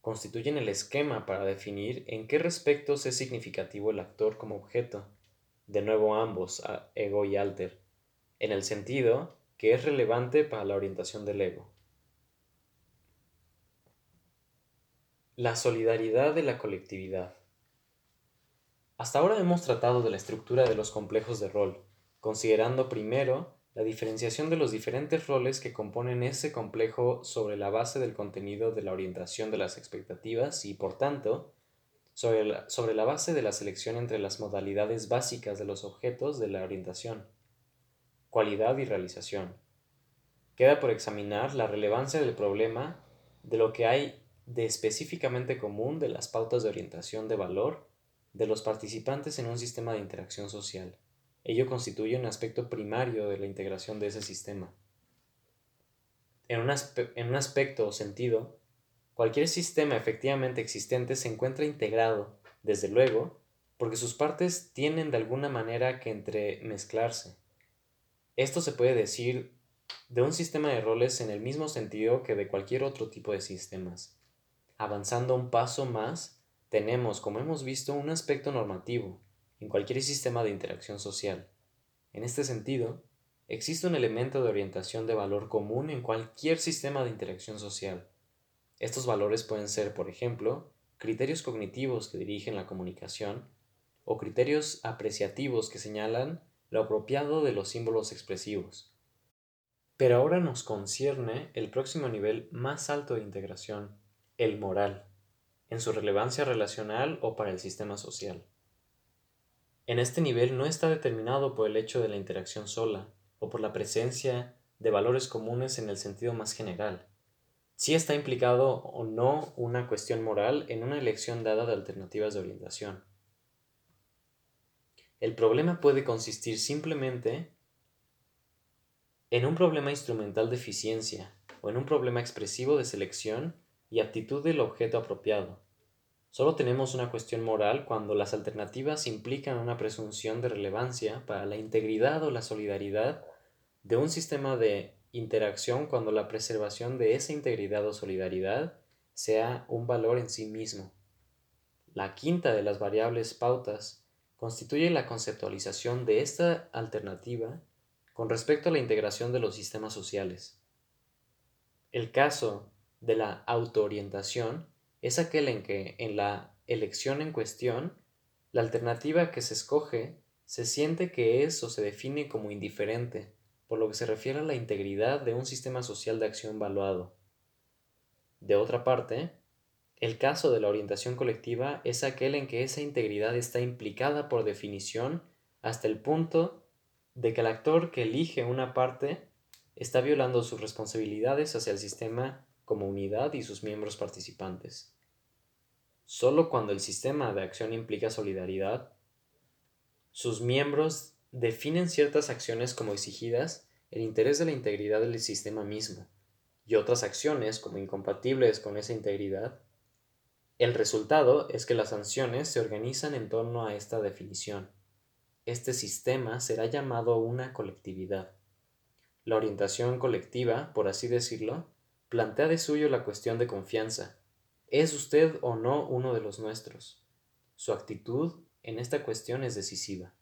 Speaker 1: Constituyen el esquema para definir en qué respectos es significativo el actor como objeto, de nuevo ambos, ego y alter, en el sentido que es relevante para la orientación del ego. La solidaridad de la colectividad. Hasta ahora hemos tratado de la estructura de los complejos de rol, considerando primero la diferenciación de los diferentes roles que componen ese complejo sobre la base del contenido de la orientación de las expectativas y, por tanto, sobre la, sobre la base de la selección entre las modalidades básicas de los objetos de la orientación, cualidad y realización. Queda por examinar la relevancia del problema de lo que hay de específicamente común de las pautas de orientación de valor de los participantes en un sistema de interacción social. Ello constituye un aspecto primario de la integración de ese sistema. En un, en un aspecto o sentido, cualquier sistema efectivamente existente se encuentra integrado, desde luego, porque sus partes tienen de alguna manera que entremezclarse. Esto se puede decir de un sistema de roles en el mismo sentido que de cualquier otro tipo de sistemas. Avanzando un paso más, tenemos, como hemos visto, un aspecto normativo en cualquier sistema de interacción social. En este sentido, existe un elemento de orientación de valor común en cualquier sistema de interacción social. Estos valores pueden ser, por ejemplo, criterios cognitivos que dirigen la comunicación o criterios apreciativos que señalan lo apropiado de los símbolos expresivos. Pero ahora nos concierne el próximo nivel más alto de integración, el moral, en su relevancia relacional o para el sistema social. En este nivel no está determinado por el hecho de la interacción sola o por la presencia de valores comunes en el sentido más general. Si está implicado o no una cuestión moral en una elección dada de alternativas de orientación. El problema puede consistir simplemente en un problema instrumental de eficiencia o en un problema expresivo de selección y aptitud del objeto apropiado, Solo tenemos una cuestión moral cuando las alternativas implican una presunción de relevancia para la integridad o la solidaridad de un sistema de interacción cuando la preservación de esa integridad o solidaridad sea un valor en sí mismo. La quinta de las variables pautas constituye la conceptualización de esta alternativa con respecto a la integración de los sistemas sociales. El caso de la autoorientación es aquel en que, en la elección en cuestión, la alternativa que se escoge se siente que es o se define como indiferente, por lo que se refiere a la integridad de un sistema social de acción valuado. De otra parte, el caso de la orientación colectiva es aquel en que esa integridad está implicada por definición hasta el punto de que el actor que elige una parte está violando sus responsabilidades hacia el sistema como unidad y sus miembros participantes. Solo cuando el sistema de acción implica solidaridad, sus miembros definen ciertas acciones como exigidas el interés de la integridad del sistema mismo y otras acciones como incompatibles con esa integridad. El resultado es que las sanciones se organizan en torno a esta definición. Este sistema será llamado una colectividad. La orientación colectiva, por así decirlo, plantea de suyo la cuestión de confianza. ¿Es usted o no uno de los nuestros? Su actitud en esta cuestión es decisiva.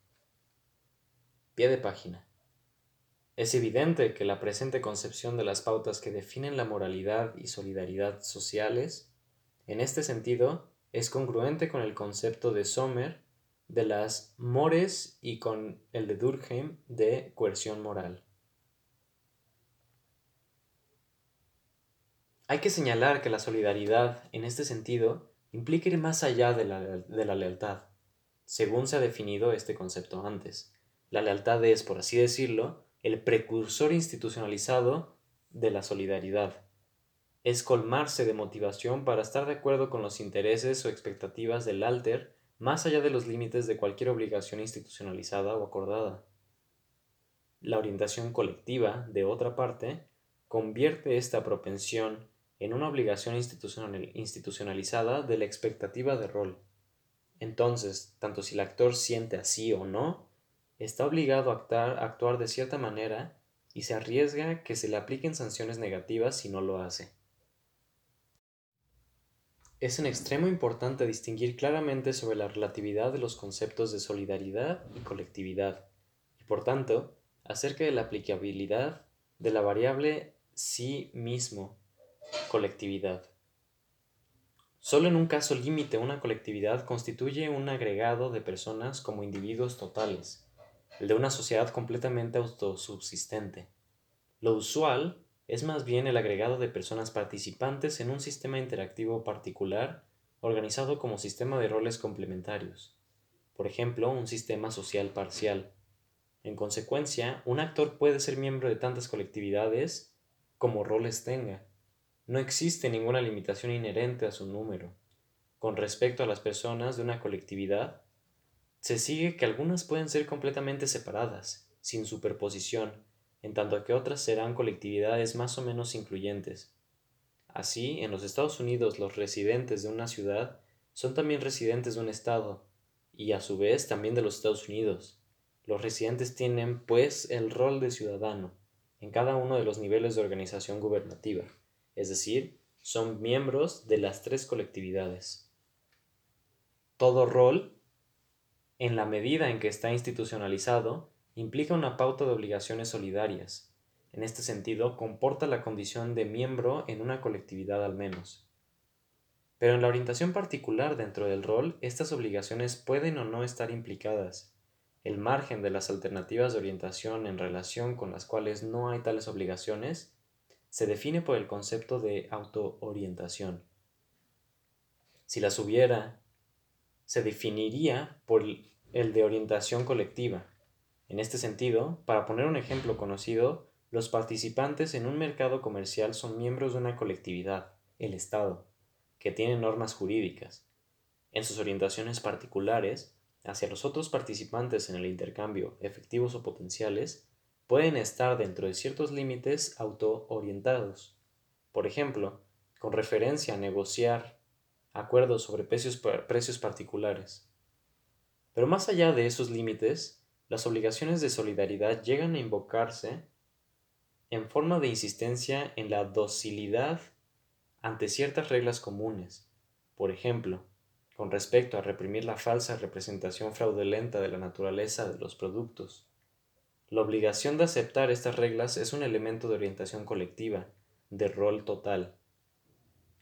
Speaker 1: Pie de página. Es evidente que la presente concepción de las pautas que definen la moralidad y solidaridad sociales, en este sentido, es congruente con el concepto de Sommer de las mores y con el de Durkheim de coerción moral. Hay que señalar que la solidaridad, en este sentido, implica ir más allá de la, lealtad, según se ha definido este concepto antes. La lealtad es, por así decirlo, el precursor institucionalizado de la solidaridad. Es colmarse de motivación para estar de acuerdo con los intereses o expectativas del alter más allá de los límites de cualquier obligación institucionalizada o acordada. La orientación colectiva, de otra parte, convierte esta propensión en una obligación institucionalizada de la expectativa de rol. Entonces, tanto si el actor siente así o no, está obligado a actuar, de cierta manera y se arriesga que se le apliquen sanciones negativas si no lo hace. Es en extremo importante distinguir claramente sobre la relatividad de los conceptos de solidaridad y colectividad, y por tanto, acerca de la aplicabilidad de la variable sí mismo Colectividad. Solo en un caso límite una colectividad constituye un agregado de personas como individuos totales, el de una sociedad completamente autosubsistente. Lo usual es más bien el agregado de personas participantes en un sistema interactivo particular organizado como sistema de roles complementarios, por ejemplo, un sistema social parcial. En consecuencia, un actor puede ser miembro de tantas colectividades como roles tenga, no existe ninguna limitación inherente a su número. Con respecto a las personas de una colectividad, se sigue que algunas pueden ser completamente separadas, sin superposición, en tanto que otras serán colectividades más o menos incluyentes. Así, en los Estados Unidos los residentes de una ciudad son también residentes de un estado, y a su vez también de los Estados Unidos. Los residentes tienen, pues, el rol de ciudadano, en cada uno de los niveles de organización gubernativa es decir, son miembros de las tres colectividades. Todo rol, en la medida en que está institucionalizado, implica una pauta de obligaciones solidarias. En este sentido, comporta la condición de miembro en una colectividad al menos. Pero en la orientación particular dentro del rol, estas obligaciones pueden o no estar implicadas. El margen de las alternativas de orientación en relación con las cuales no hay tales obligaciones se define por el concepto de autoorientación. Si las hubiera, se definiría por el de orientación colectiva. En este sentido, para poner un ejemplo conocido, los participantes en un mercado comercial son miembros de una colectividad, el Estado, que tiene normas jurídicas. En sus orientaciones particulares, hacia los otros participantes en el intercambio, efectivos o potenciales, pueden estar dentro de ciertos límites autoorientados. Por ejemplo, con referencia a negociar acuerdos sobre precios, precios particulares. Pero más allá de esos límites, las obligaciones de solidaridad llegan a invocarse en forma de insistencia en la docilidad ante ciertas reglas comunes. Por ejemplo, con respecto a reprimir la falsa representación fraudulenta de la naturaleza de los productos. La obligación de aceptar estas reglas es un elemento de orientación colectiva, de rol total.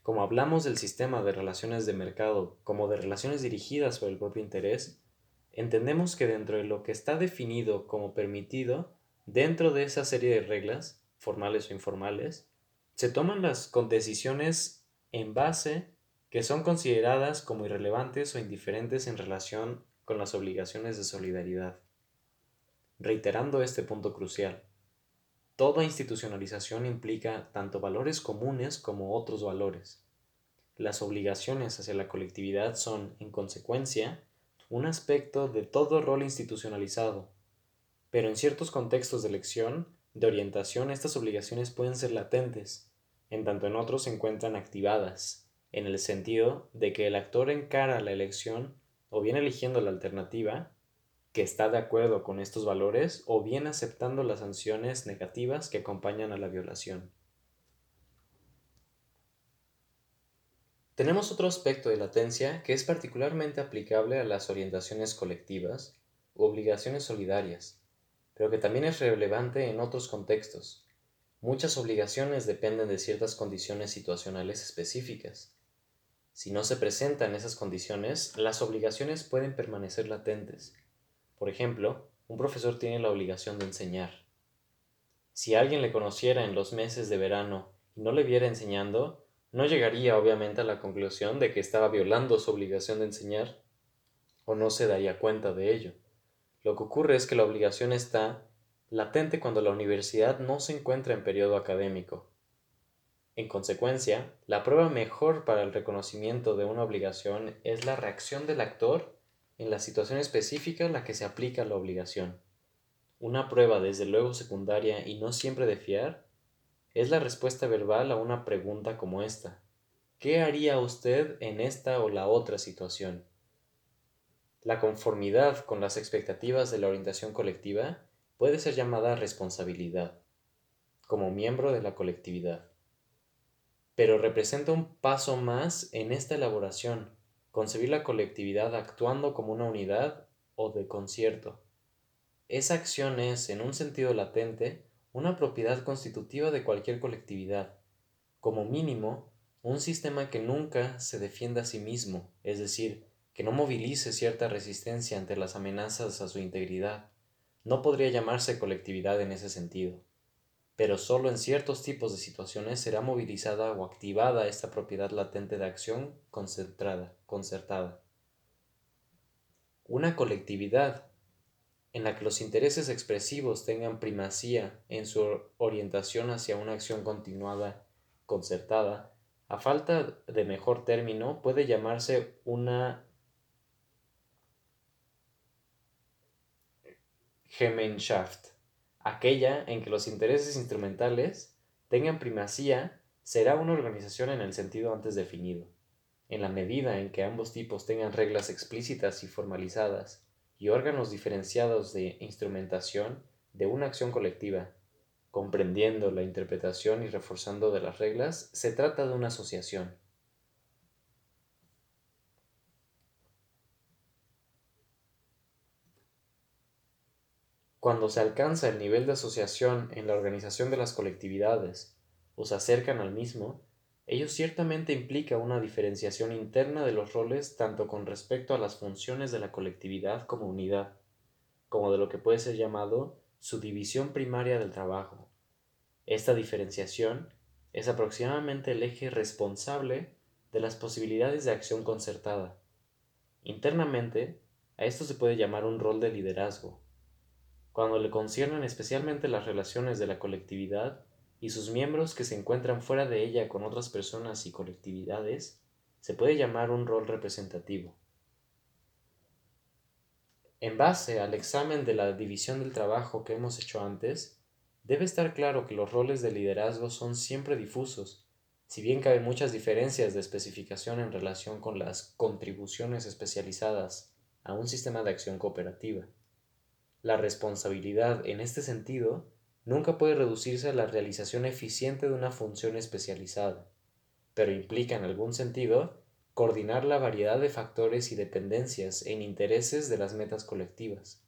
Speaker 1: Como hablamos del sistema de relaciones de mercado como de relaciones dirigidas por el propio interés, entendemos que dentro de lo que está definido como permitido, dentro de esa serie de reglas, formales o informales, se toman las decisiones en base que son consideradas como irrelevantes o indiferentes en relación con las obligaciones de solidaridad. Reiterando este punto crucial, toda institucionalización implica tanto valores comunes como otros valores. Las obligaciones hacia la colectividad son, en consecuencia, un aspecto de todo rol institucionalizado, pero en ciertos contextos de elección, de orientación, estas obligaciones pueden ser latentes, en tanto en otros se encuentran activadas, en el sentido de que el actor encara la elección o bien eligiendo la alternativa, que está de acuerdo con estos valores, o bien aceptando las sanciones negativas que acompañan a la violación. Tenemos otro aspecto de latencia que es particularmente aplicable a las orientaciones colectivas u obligaciones solidarias, pero que también es relevante en otros contextos. Muchas obligaciones dependen de ciertas condiciones situacionales específicas. Si no se presentan esas condiciones, las obligaciones pueden permanecer latentes. Por ejemplo, un profesor tiene la obligación de enseñar. Si alguien le conociera en los meses de verano y no le viera enseñando, no llegaría obviamente a la conclusión de que estaba violando su obligación de enseñar o no se daría cuenta de ello. Lo que ocurre es que la obligación está latente cuando la universidad no se encuentra en periodo académico. En consecuencia, la prueba mejor para el reconocimiento de una obligación es la reacción del actor en la situación específica en la que se aplica la obligación. Una prueba desde luego secundaria y no siempre de fiar es la respuesta verbal a una pregunta como esta. ¿Qué haría usted en esta o la otra situación? La conformidad con las expectativas de la orientación colectiva puede ser llamada responsabilidad, como miembro de la colectividad. Pero representa un paso más en esta elaboración, concebir la colectividad actuando como una unidad o de concierto. Esa acción es, en un sentido latente, una propiedad constitutiva de cualquier colectividad, como mínimo, un sistema que nunca se defienda a sí mismo, es decir, que no movilice cierta resistencia ante las amenazas a su integridad, no podría llamarse colectividad en ese sentido, pero solo en ciertos tipos de situaciones será movilizada o activada esta propiedad latente de acción concentrada, concertada. Una colectividad en la que los intereses expresivos tengan primacía en su orientación hacia una acción continuada, concertada, a falta de mejor término, puede llamarse una Gemeinschaft. Aquella en que los intereses instrumentales tengan primacía será una organización en el sentido antes definido, en la medida en que ambos tipos tengan reglas explícitas y formalizadas, y órganos diferenciados de instrumentación de una acción colectiva, comprendiendo la interpretación y reforzando de las reglas, se trata de una asociación. Cuando se alcanza el nivel de asociación en la organización de las colectividades o se acercan al mismo, Ello ciertamente implica una diferenciación interna de los roles tanto con respecto a las funciones de la colectividad como unidad, como de lo que puede ser llamado su división primaria del trabajo. Esta diferenciación es aproximadamente el eje responsable de las posibilidades de acción concertada. Internamente, a esto se puede llamar un rol de liderazgo. Cuando le conciernen especialmente las relaciones de la colectividad y sus miembros que se encuentran fuera de ella con otras personas y colectividades, se puede llamar un rol representativo. En base al examen de la división del trabajo que hemos hecho antes, debe estar claro que los roles de liderazgo son siempre difusos, si bien caben muchas diferencias de especificación en relación con las contribuciones especializadas a un sistema de acción cooperativa. La responsabilidad, en este sentido, nunca puede reducirse a la realización eficiente de una función especializada, pero implica en algún sentido coordinar la variedad de factores y dependencias en intereses de las metas colectivas.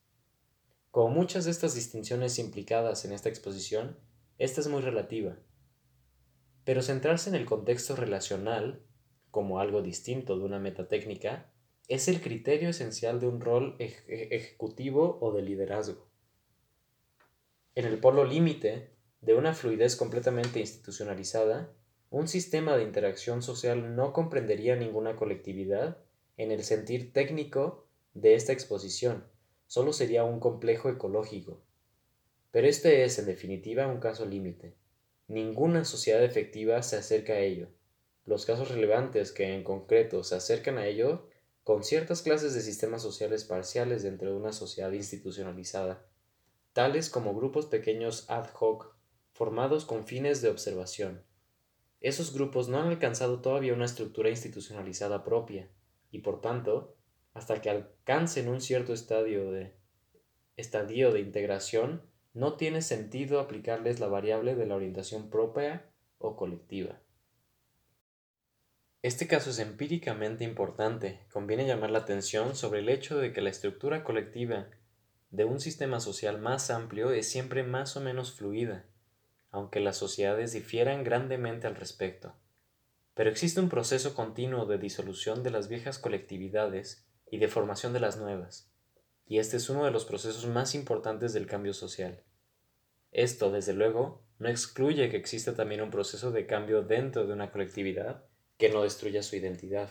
Speaker 1: Como muchas de estas distinciones implicadas en esta exposición, esta es muy relativa. Pero centrarse en el contexto relacional, como algo distinto de una meta técnica, es el criterio esencial de un rol ejecutivo o de liderazgo. En el polo límite de una fluidez completamente institucionalizada, un sistema de interacción social no comprendería ninguna colectividad en el sentir técnico de esta exposición, solo sería un complejo ecológico. Pero este es, en definitiva, un caso límite. Ninguna sociedad efectiva se acerca a ello. Los casos relevantes que en concreto se acercan a ello con ciertas clases de sistemas sociales parciales dentro de una sociedad institucionalizada, tales como grupos pequeños ad hoc formados con fines de observación, esos grupos no han alcanzado todavía una estructura institucionalizada propia y por tanto, hasta que alcancen un cierto estadio de integración, no tiene sentido aplicarles la variable de la orientación propia o colectiva. Este caso es empíricamente importante. Conviene llamar la atención sobre el hecho de que la estructura colectiva de un sistema social más amplio es siempre más o menos fluida aunque las sociedades difieran grandemente al respecto. Pero existe un proceso continuo de disolución de las viejas colectividades y de formación de las nuevas, y este es uno de los procesos más importantes del cambio social. Esto, desde luego, no excluye que exista también un proceso de cambio dentro de una colectividad que no destruya su identidad.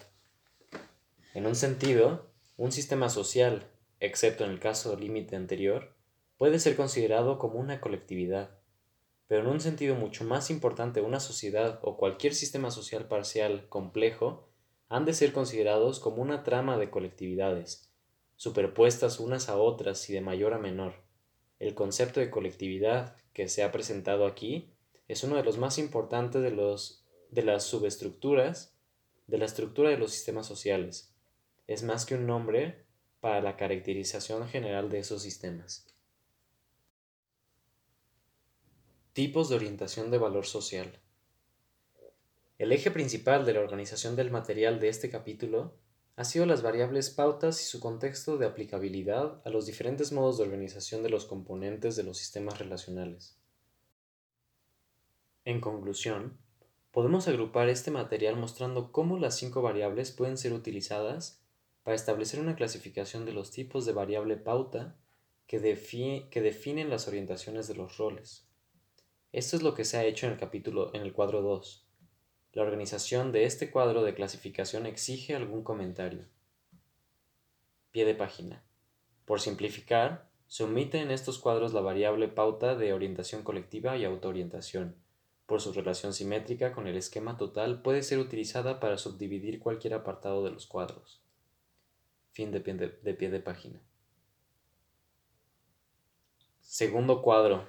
Speaker 1: En un sentido, un sistema social, excepto en el caso límite anterior, puede ser considerado como una colectividad, pero en un sentido mucho más importante una sociedad o cualquier sistema social parcial complejo han de ser considerados como una trama de colectividades, superpuestas unas a otras y de mayor a menor. El concepto de colectividad que se ha presentado aquí es uno de los más importantes de, los, de las subestructuras de la estructura de los sistemas sociales. Es más que un nombre para la caracterización general de esos sistemas. Tipos de orientación de valor social. El eje principal de la organización del material de este capítulo ha sido las variables pautas y su contexto de aplicabilidad a los diferentes modos de organización de los componentes de los sistemas relacionales. En conclusión, podemos agrupar este material mostrando cómo las cinco variables pueden ser utilizadas para establecer una clasificación de los tipos de variable pauta que, definen las orientaciones de los roles. Esto es lo que se ha hecho en el capítulo en el cuadro 2. La organización de este cuadro de clasificación exige algún comentario. Pie de página. Por simplificar, se omite en estos cuadros la variable pauta de orientación colectiva y autoorientación. Por su relación simétrica con el esquema total puede ser utilizada para subdividir cualquier apartado de los cuadros. Fin de pie de, página. Segundo cuadro,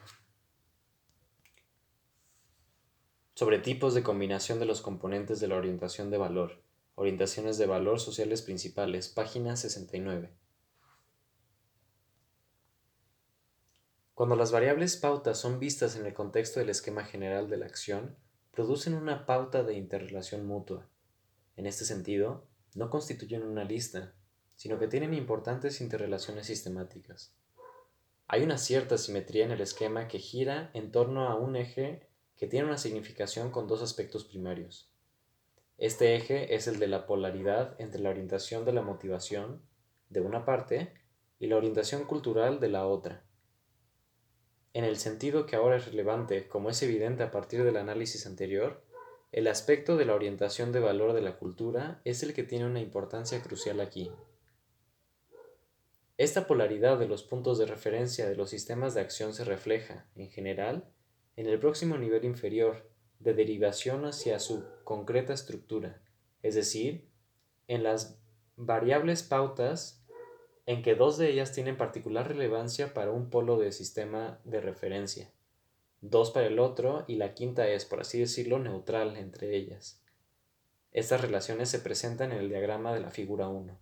Speaker 1: sobre tipos de combinación de los componentes de la orientación de valor, orientaciones de valor sociales principales, página 69. Cuando las variables pautas son vistas en el contexto del esquema general de la acción, producen una pauta de interrelación mutua. En este sentido, no constituyen una lista, sino que tienen importantes interrelaciones sistemáticas. Hay una cierta simetría en el esquema que gira en torno a un eje que tiene una significación con dos aspectos primarios. Este eje es el de la polaridad entre la orientación de la motivación, de una parte, y la orientación cultural de la otra. En el sentido que ahora es relevante, como es evidente a partir del análisis anterior, el aspecto de la orientación de valor de la cultura es el que tiene una importancia crucial aquí. Esta polaridad de los puntos de referencia de los sistemas de acción se refleja, en general, en el próximo nivel inferior, de derivación hacia su concreta estructura, es decir, en las variables pautas en que dos de ellas tienen particular relevancia para un polo de sistema de referencia, dos para el otro y la quinta es, por así decirlo, neutral entre ellas. Estas relaciones se presentan en el diagrama de la figura 1.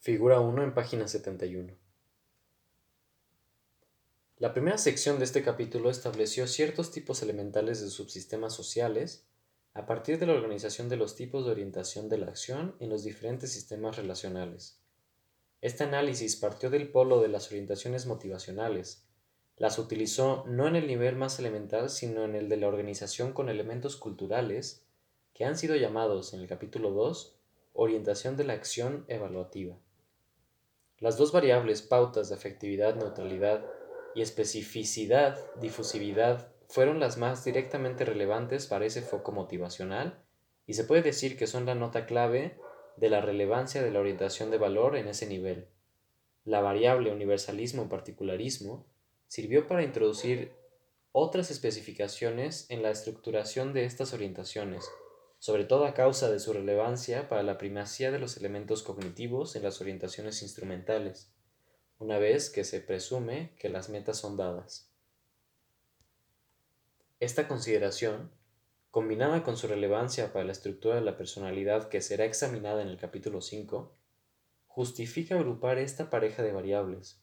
Speaker 1: Figura 1 en página 71. La primera sección de este capítulo estableció ciertos tipos elementales de subsistemas sociales a partir de la organización de los tipos de orientación de la acción en los diferentes sistemas relacionales. Este análisis partió del polo de las orientaciones motivacionales, las utilizó no en el nivel más elemental, sino en el de la organización con elementos culturales, que han sido llamados en el capítulo 2 orientación de la acción evaluativa. Las dos variables pautas de afectividad, neutralidad y especificidad, difusividad, fueron las más directamente relevantes para ese foco motivacional y se puede decir que son la nota clave de la relevancia de la orientación de valor en ese nivel. La variable universalismo-particularismo sirvió para introducir otras especificaciones en la estructuración de estas orientaciones, sobre todo a causa de su relevancia para la primacía de los elementos cognitivos en las orientaciones instrumentales, una vez que se presume que las metas son dadas. Esta consideración, combinada con su relevancia para la estructura de la personalidad que será examinada en el capítulo 5, justifica agrupar esta pareja de variables.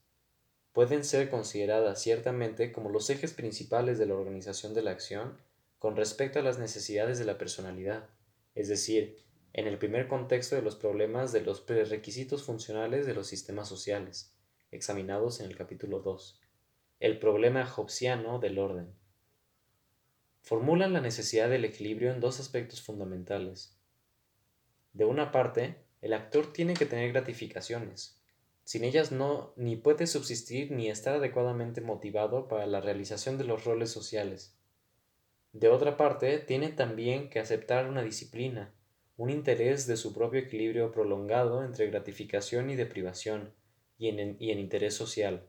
Speaker 1: Pueden ser consideradas ciertamente como los ejes principales de la organización de la acción con respecto a las necesidades de la personalidad, es decir, en el primer contexto de los problemas de los prerequisitos funcionales de los sistemas sociales, examinados en el capítulo 2, el problema hobbesiano del orden. Formulan la necesidad del equilibrio en dos aspectos fundamentales. De una parte, el actor tiene que tener gratificaciones. Sin ellas no ni puede subsistir ni estar adecuadamente motivado para la realización de los roles sociales. De otra parte, tiene también que aceptar una disciplina, un interés de su propio equilibrio prolongado entre gratificación y deprivación, y en, y en interés social.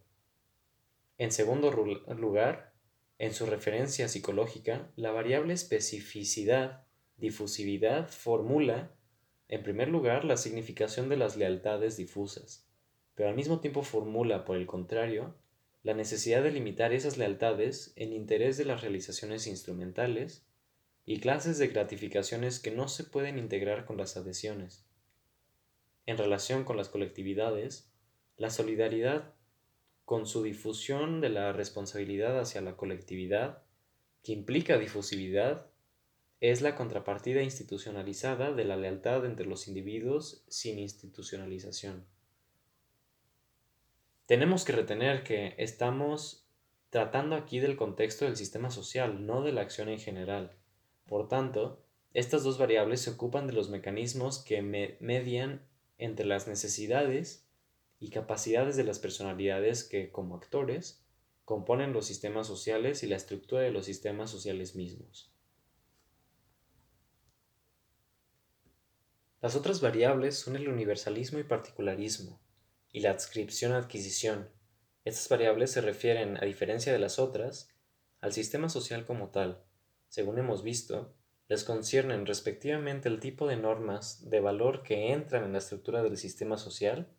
Speaker 1: En segundo lugar, en su referencia psicológica, la variable especificidad, difusividad formula, en primer lugar, la significación de las lealtades difusas, pero al mismo tiempo formula, por el contrario, la necesidad de limitar esas lealtades en interés de las realizaciones instrumentales y clases de gratificaciones que no se pueden integrar con las adhesiones. En relación con las colectividades, la solidaridad con su difusión de la responsabilidad hacia la colectividad, que implica difusividad, es la contrapartida institucionalizada de la lealtad entre los individuos sin institucionalización. Tenemos que retener que estamos tratando aquí del contexto del sistema social, no de la acción en general. Por tanto, estas dos variables se ocupan de los mecanismos que median entre las necesidades y capacidades de las personalidades que, como actores, componen los sistemas sociales y la estructura de los sistemas sociales mismos. Las otras variables son el universalismo y particularismo, y la adscripción-adquisición. Estas variables se refieren, a diferencia de las otras, al sistema social como tal. Según hemos visto, les conciernen respectivamente el tipo de normas de valor que entran en la estructura del sistema social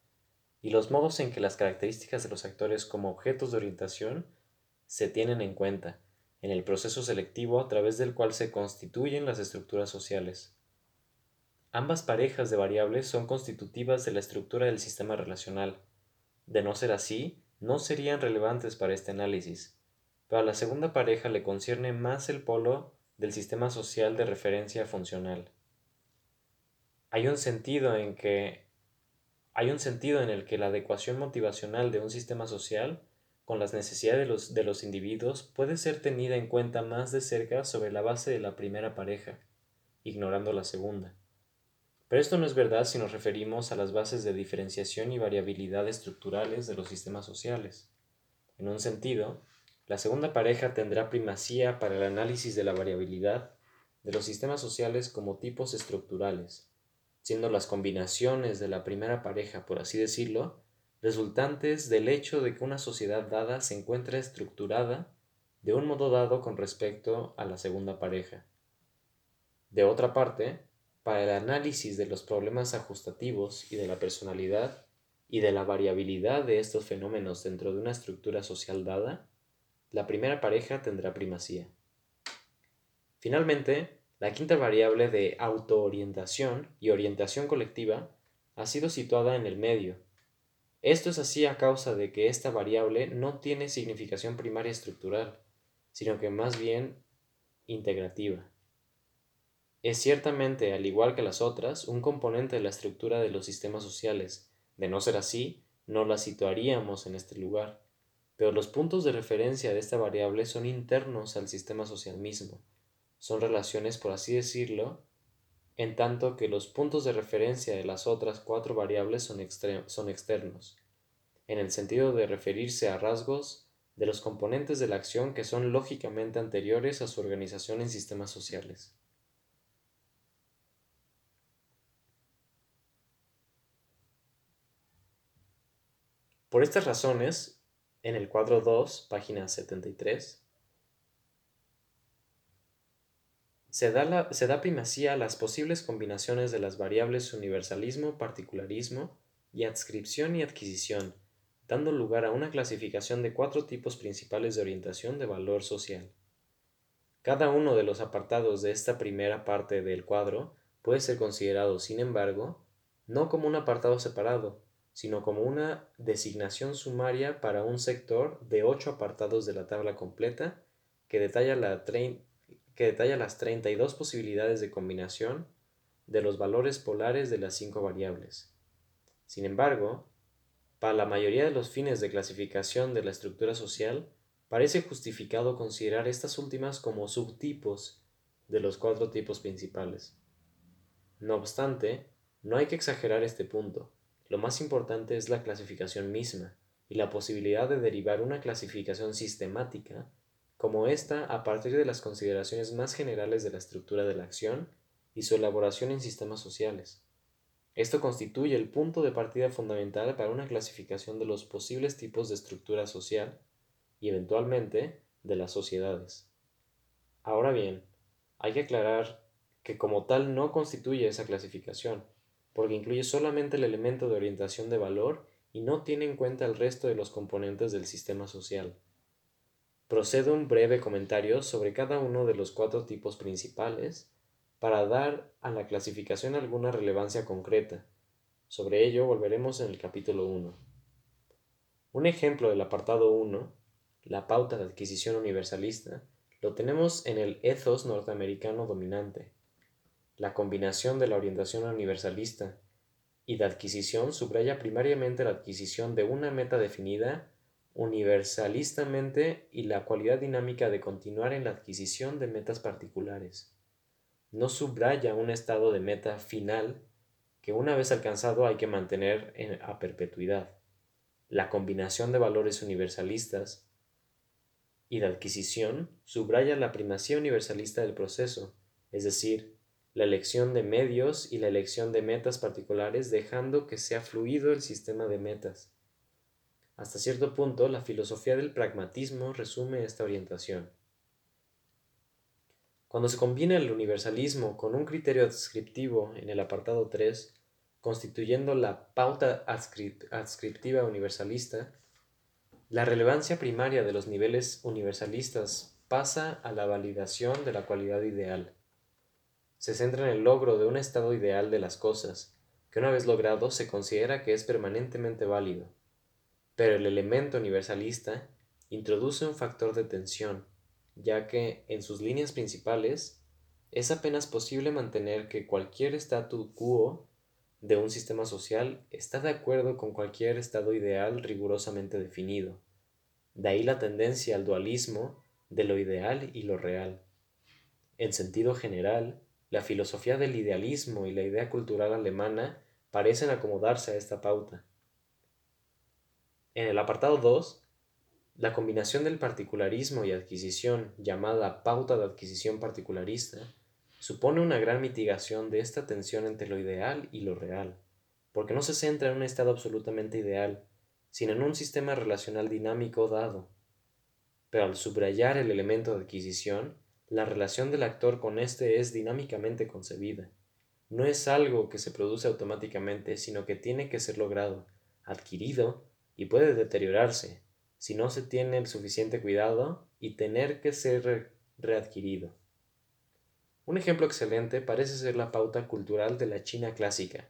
Speaker 1: y los modos en que las características de los actores como objetos de orientación se tienen en cuenta en el proceso selectivo a través del cual se constituyen las estructuras sociales. Ambas parejas de variables son constitutivas de la estructura del sistema relacional. De no ser así, no serían relevantes para este análisis, pero a la segunda pareja le concierne más el polo del sistema social de referencia funcional. Hay un sentido en que hay un sentido en el que la adecuación motivacional de un sistema social con las necesidades de los, de los individuos puede ser tenida en cuenta más de cerca sobre la base de la primera pareja ignorando la segunda. Pero esto no es verdad si nos referimos a las bases de diferenciación y variabilidad estructurales de los sistemas sociales. En un sentido, la segunda pareja tendrá primacía para el análisis de la variabilidad de los sistemas sociales como tipos estructurales, siendo las combinaciones de la primera pareja, por así decirlo, resultantes del hecho de que una sociedad dada se encuentra estructurada de un modo dado con respecto a la segunda pareja. De otra parte, para el análisis de los problemas ajustativos y de la personalidad y de la variabilidad de estos fenómenos dentro de una estructura social dada, la primera pareja tendrá primacía. Finalmente, la quinta variable de autoorientación y orientación colectiva ha sido situada en el medio. Esto es así a causa de que esta variable no tiene significación primaria estructural, sino que más bien integrativa. Es ciertamente, al igual que las otras, un componente de la estructura de los sistemas sociales. De no ser así, no la situaríamos en este lugar. Pero los puntos de referencia de esta variable son internos al sistema social mismo. Son relaciones, por así decirlo, en tanto que los puntos de referencia de las otras cuatro variables son, son externos, en el sentido de referirse a rasgos de los componentes de la acción que son lógicamente anteriores a su organización en sistemas sociales. Por estas razones, en el cuadro 2, página 73, se da, se da primacía a las posibles combinaciones de las variables universalismo, particularismo y adscripción y adquisición, dando lugar a una clasificación de cuatro tipos principales de orientación de valor social. Cada uno de los apartados de esta primera parte del cuadro puede ser considerado, sin embargo, no como un apartado separado, sino como una designación sumaria para un sector de ocho apartados de la tabla completa que detalla, la que detalla las 32 posibilidades de combinación de los valores polares de las cinco variables. Sin embargo, para la mayoría de los fines de clasificación de la estructura social, parece justificado considerar estas últimas como subtipos de los cuatro tipos principales. No obstante, no hay que exagerar este punto, lo más importante es la clasificación misma y la posibilidad de derivar una clasificación sistemática como esta a partir de las consideraciones más generales de la estructura de la acción y su elaboración en sistemas sociales. Esto constituye el punto de partida fundamental para una clasificación de los posibles tipos de estructura social y eventualmente de las sociedades. Ahora bien, hay que aclarar que como tal no constituye esa clasificación, porque incluye solamente el elemento de orientación de valor y no tiene en cuenta el resto de los componentes del sistema social. Procedo un breve comentario sobre cada uno de los cuatro tipos principales para dar a la clasificación alguna relevancia concreta. Sobre ello volveremos en el capítulo 1. Un ejemplo del apartado 1, la pauta de adquisición universalista, lo tenemos en el ethos norteamericano dominante, la combinación de la orientación universalista y de adquisición subraya primariamente la adquisición de una meta definida universalistamente y la cualidad dinámica de continuar en la adquisición de metas particulares. No subraya un estado de meta final que una vez alcanzado hay que mantener a perpetuidad. La combinación de valores universalistas y de adquisición subraya la primacía universalista del proceso, es decir, la elección de medios y la elección de metas particulares dejando que sea fluido el sistema de metas. Hasta cierto punto, la filosofía del pragmatismo resume esta orientación. Cuando se combina el universalismo con un criterio adscriptivo en el apartado 3, constituyendo la pauta adscriptiva universalista, la relevancia primaria de los niveles universalistas pasa a la validación de la cualidad ideal se centra en el logro de un estado ideal de las cosas, que una vez logrado se considera que es permanentemente válido. Pero el elemento universalista introduce un factor de tensión, ya que, en sus líneas principales, es apenas posible mantener que cualquier statu quo de un sistema social está de acuerdo con cualquier estado ideal rigurosamente definido. De ahí la tendencia al dualismo de lo ideal y lo real. En sentido general, la filosofía del idealismo y la idea cultural alemana parecen acomodarse a esta pauta. En el apartado 2, la combinación del particularismo y adquisición, llamada pauta de adquisición particularista, supone una gran mitigación de esta tensión entre lo ideal y lo real, porque no se centra en un estado absolutamente ideal, sino en un sistema relacional dinámico dado. Pero al subrayar el elemento de adquisición, la relación del actor con éste es dinámicamente concebida. No es algo que se produce automáticamente, sino que tiene que ser logrado, adquirido y puede deteriorarse si no se tiene el suficiente cuidado y tener que ser readquirido. Un ejemplo excelente parece ser la pauta cultural de la China clásica,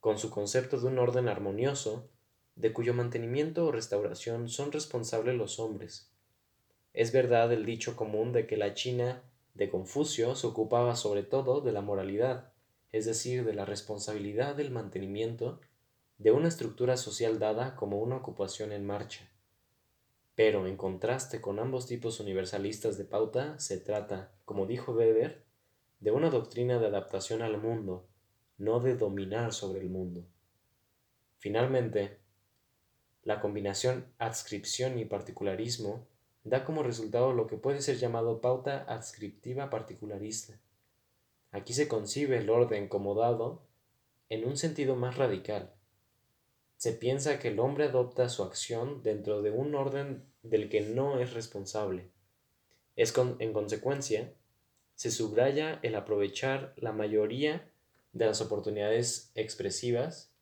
Speaker 1: con su concepto de un orden armonioso, de cuyo mantenimiento o restauración son responsables los hombres. Es verdad el dicho común de que la China de Confucio se ocupaba sobre todo de la moralidad, es decir, de la responsabilidad del mantenimiento de una estructura social dada como una ocupación en marcha. Pero en contraste con ambos tipos universalistas de pauta, se trata, como dijo Weber, de una doctrina de adaptación al mundo, no de dominar sobre el mundo. Finalmente, la combinación adscripción y particularismo da como resultado lo que puede ser llamado pauta adscriptiva particularista. Aquí se concibe el orden como dado en un sentido más radical, se piensa que el hombre adopta su acción dentro de un orden del que no es responsable. Es en consecuencia, se subraya el aprovechar la mayoría de las oportunidades expresivas,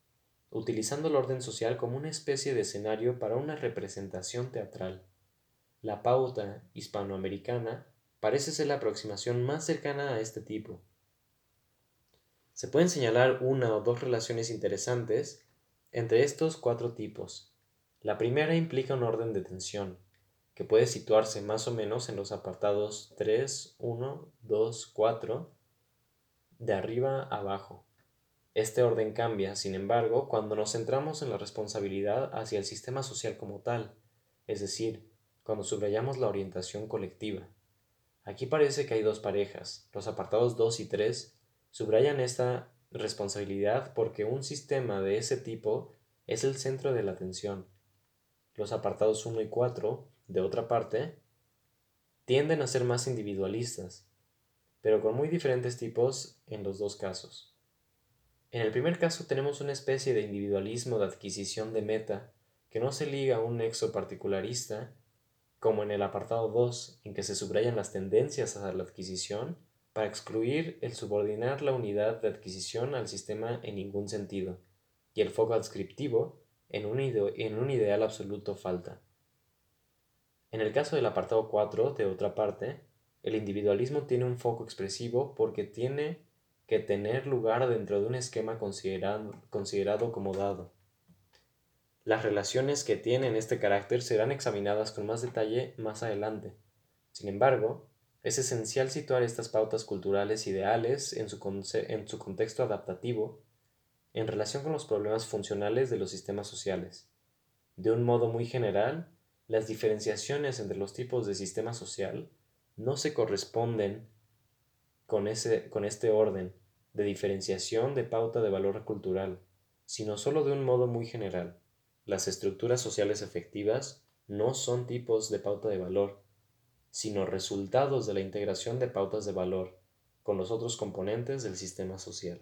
Speaker 1: utilizando el orden social como una especie de escenario para una representación teatral. La pauta hispanoamericana parece ser la aproximación más cercana a este tipo. Se pueden señalar una o dos relaciones interesantes entre estos cuatro tipos. La primera implica un orden de tensión, que puede situarse más o menos en los apartados 3, 1, 2, 4, de arriba abajo. Este orden cambia, sin embargo, cuando nos centramos en la responsabilidad hacia el sistema social como tal, es decir, cuando subrayamos la orientación colectiva. Aquí parece que hay dos parejas. Los apartados 2 y 3 subrayan esta responsabilidad porque un sistema de ese tipo es el centro de la atención. Los apartados 1 y 4, de otra parte, tienden a ser más individualistas, pero con muy diferentes tipos en los dos casos. En el primer caso tenemos una especie de individualismo de adquisición de meta que no se liga a un nexo particularista, como en el apartado 2, en que se subrayan las tendencias a la adquisición, para excluir el subordinar la unidad de adquisición al sistema en ningún sentido, y el foco adscriptivo en un, en un ideal absoluto falta. En el caso del apartado 4, de otra parte, el individualismo tiene un foco expresivo porque tiene que tener lugar dentro de un esquema considerado, considerado como dado. Las relaciones que tienen este carácter serán examinadas con más detalle más adelante. Sin embargo, es esencial situar estas pautas culturales ideales en su, en su contexto adaptativo en relación con los problemas funcionales de los sistemas sociales. De un modo muy general, las diferenciaciones entre los tipos de sistema social no se corresponden con, ese, con este orden de diferenciación de pauta de valor cultural, sino solo de un modo muy general. Las estructuras sociales efectivas no son tipos de pauta de valor, sino resultados de la integración de pautas de valor con los otros componentes del sistema social.